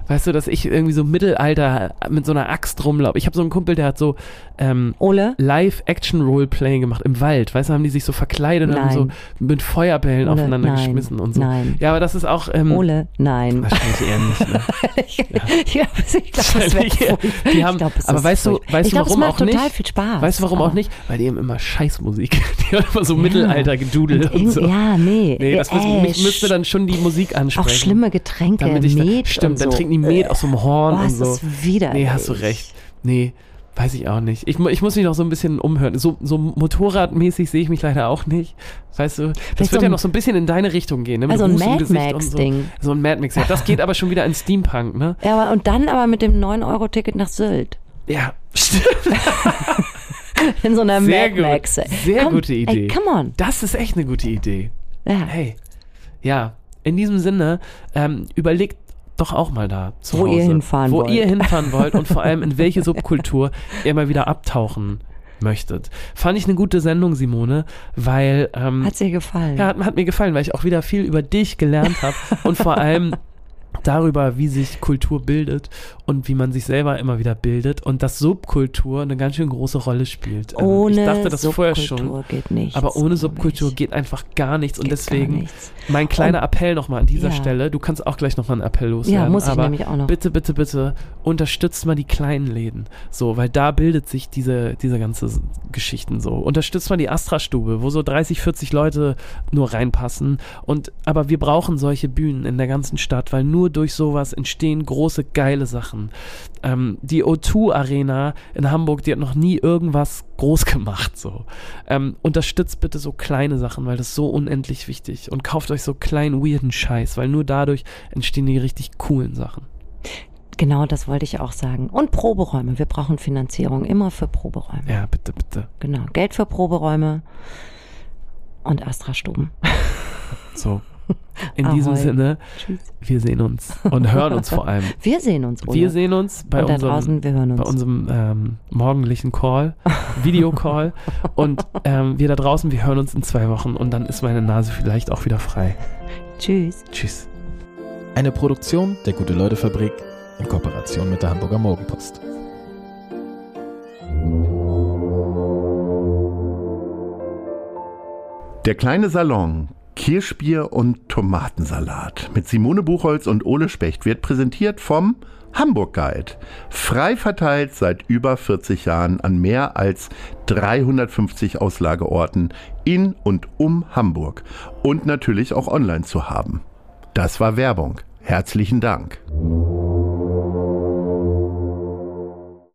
Weißt du, dass ich irgendwie so Mittelalter mit so einer Axt rumlaufe. Ich habe so einen Kumpel, der hat so ähm, Ole? Live-Action-Roleplaying gemacht im Wald. Weißt du, haben die sich so verkleidet und haben so Nein. mit Feuerbällen Ole, aufeinander nein, geschmissen und so. Nein. Ja, aber das ist auch. Ähm, Ole, nein. Wahrscheinlich eher nicht. Ne? ich ich glaube, ich glaub, das. Die haben, glaub, aber ist weißt du, weißt ich du, warum es auch macht total nicht? viel Spaß. Weißt du, warum auch nicht? Weil die haben immer Scheißmusik. Die haben immer so Ja. Mittelalter gedudelt und, irgend- so. Ja, nee. Nee, das müsste, Äh, mich müsste dann schon die Musik ansprechen. Auch schlimme Getränke, damit ich dann, Met Stimmt, und dann so. Trinken die Met aus so einem Horn Oh, und ist so. das widerlich. Nee, hast du recht. Nee, weiß ich auch nicht. Ich, ich muss mich noch so ein bisschen umhören. So, so motorradmäßig sehe ich mich leider auch nicht. Weißt du, das Vielleicht wird so ja noch so ein bisschen in deine Richtung gehen. Ne? Mit Also ein Mad Max-Ding. So. so ein Mad Max, ja. Das geht aber schon wieder in Steampunk, ne? Ja, aber, und dann aber mit dem 9-Euro-Ticket nach Sylt. Ja, stimmt. In so einer Sehr Mad gut. Max. Sehr Komm, gute Idee. Ey, come on. Das ist echt eine gute Idee. Ja. Hey, ja, in diesem Sinne, ähm, überlegt doch auch mal da zu Wo Hause, ihr hinfahren wo wollt. ihr hinfahren wollt und vor allem in welche Subkultur ihr mal wieder abtauchen möchtet. Fand ich eine gute Sendung, Simone, weil ähm, Hat's dir gefallen? ja, hat, hat mir gefallen, weil ich auch wieder viel über dich gelernt habe und vor allem darüber, wie sich Kultur bildet und wie man sich selber immer wieder bildet und dass Subkultur eine ganz schön große Rolle spielt. Ähm, Ohne ich dachte das vorher Subkultur schon. geht nichts. Aber ohne Subkultur geht einfach gar nichts. Und deswegen nichts. mein kleiner Appell nochmal an dieser Ja. Stelle. Du kannst auch gleich nochmal einen Appell loswerden. Ja, muss ich aber nämlich auch noch. Bitte, bitte, bitte unterstützt mal die kleinen Läden. So, weil da bildet sich diese, diese ganze Geschichten so. Unterstützt mal die Astra-Stube, wo so 30, 40 Leute nur reinpassen. Und, aber wir brauchen solche Bühnen in der ganzen Stadt, weil nur durch sowas entstehen große, geile Sachen. Ähm, die O2-Arena in Hamburg, die hat noch nie irgendwas groß gemacht. So. Ähm, unterstützt bitte so kleine Sachen, weil das ist so unendlich wichtig. Und kauft euch so kleinen, weirden Scheiß, weil nur dadurch entstehen die richtig coolen Sachen. Genau, das wollte ich auch sagen. Und Proberäume. Wir brauchen Finanzierung immer für Proberäume. Ja, bitte, bitte. Genau. Geld für Proberäume und Astra-Stuben. So, In diesem Ahoi. Sinne, Tschüss. wir sehen uns und hören uns vor allem. Wir sehen uns, Ole. Wir sehen uns bei Und unserem, draußen, wir hören uns. bei unserem ähm, morgendlichen Call, Videocall. und ähm, wir da draußen, wir hören uns in zwei Wochen und dann ist meine Nase vielleicht auch wieder frei. Tschüss. Tschüss. Eine Produktion der Gute-Leute-Fabrik in Kooperation mit der Hamburger Morgenpost. Der kleine Salon, Kirschbier und Tomatensalat mit Simone Buchholz und Ole Specht wird präsentiert vom Hamburg Guide. Frei verteilt seit über 40 Jahren an mehr als 350 Auslageorten in und um Hamburg und natürlich auch online zu haben. Das war Werbung. Herzlichen Dank.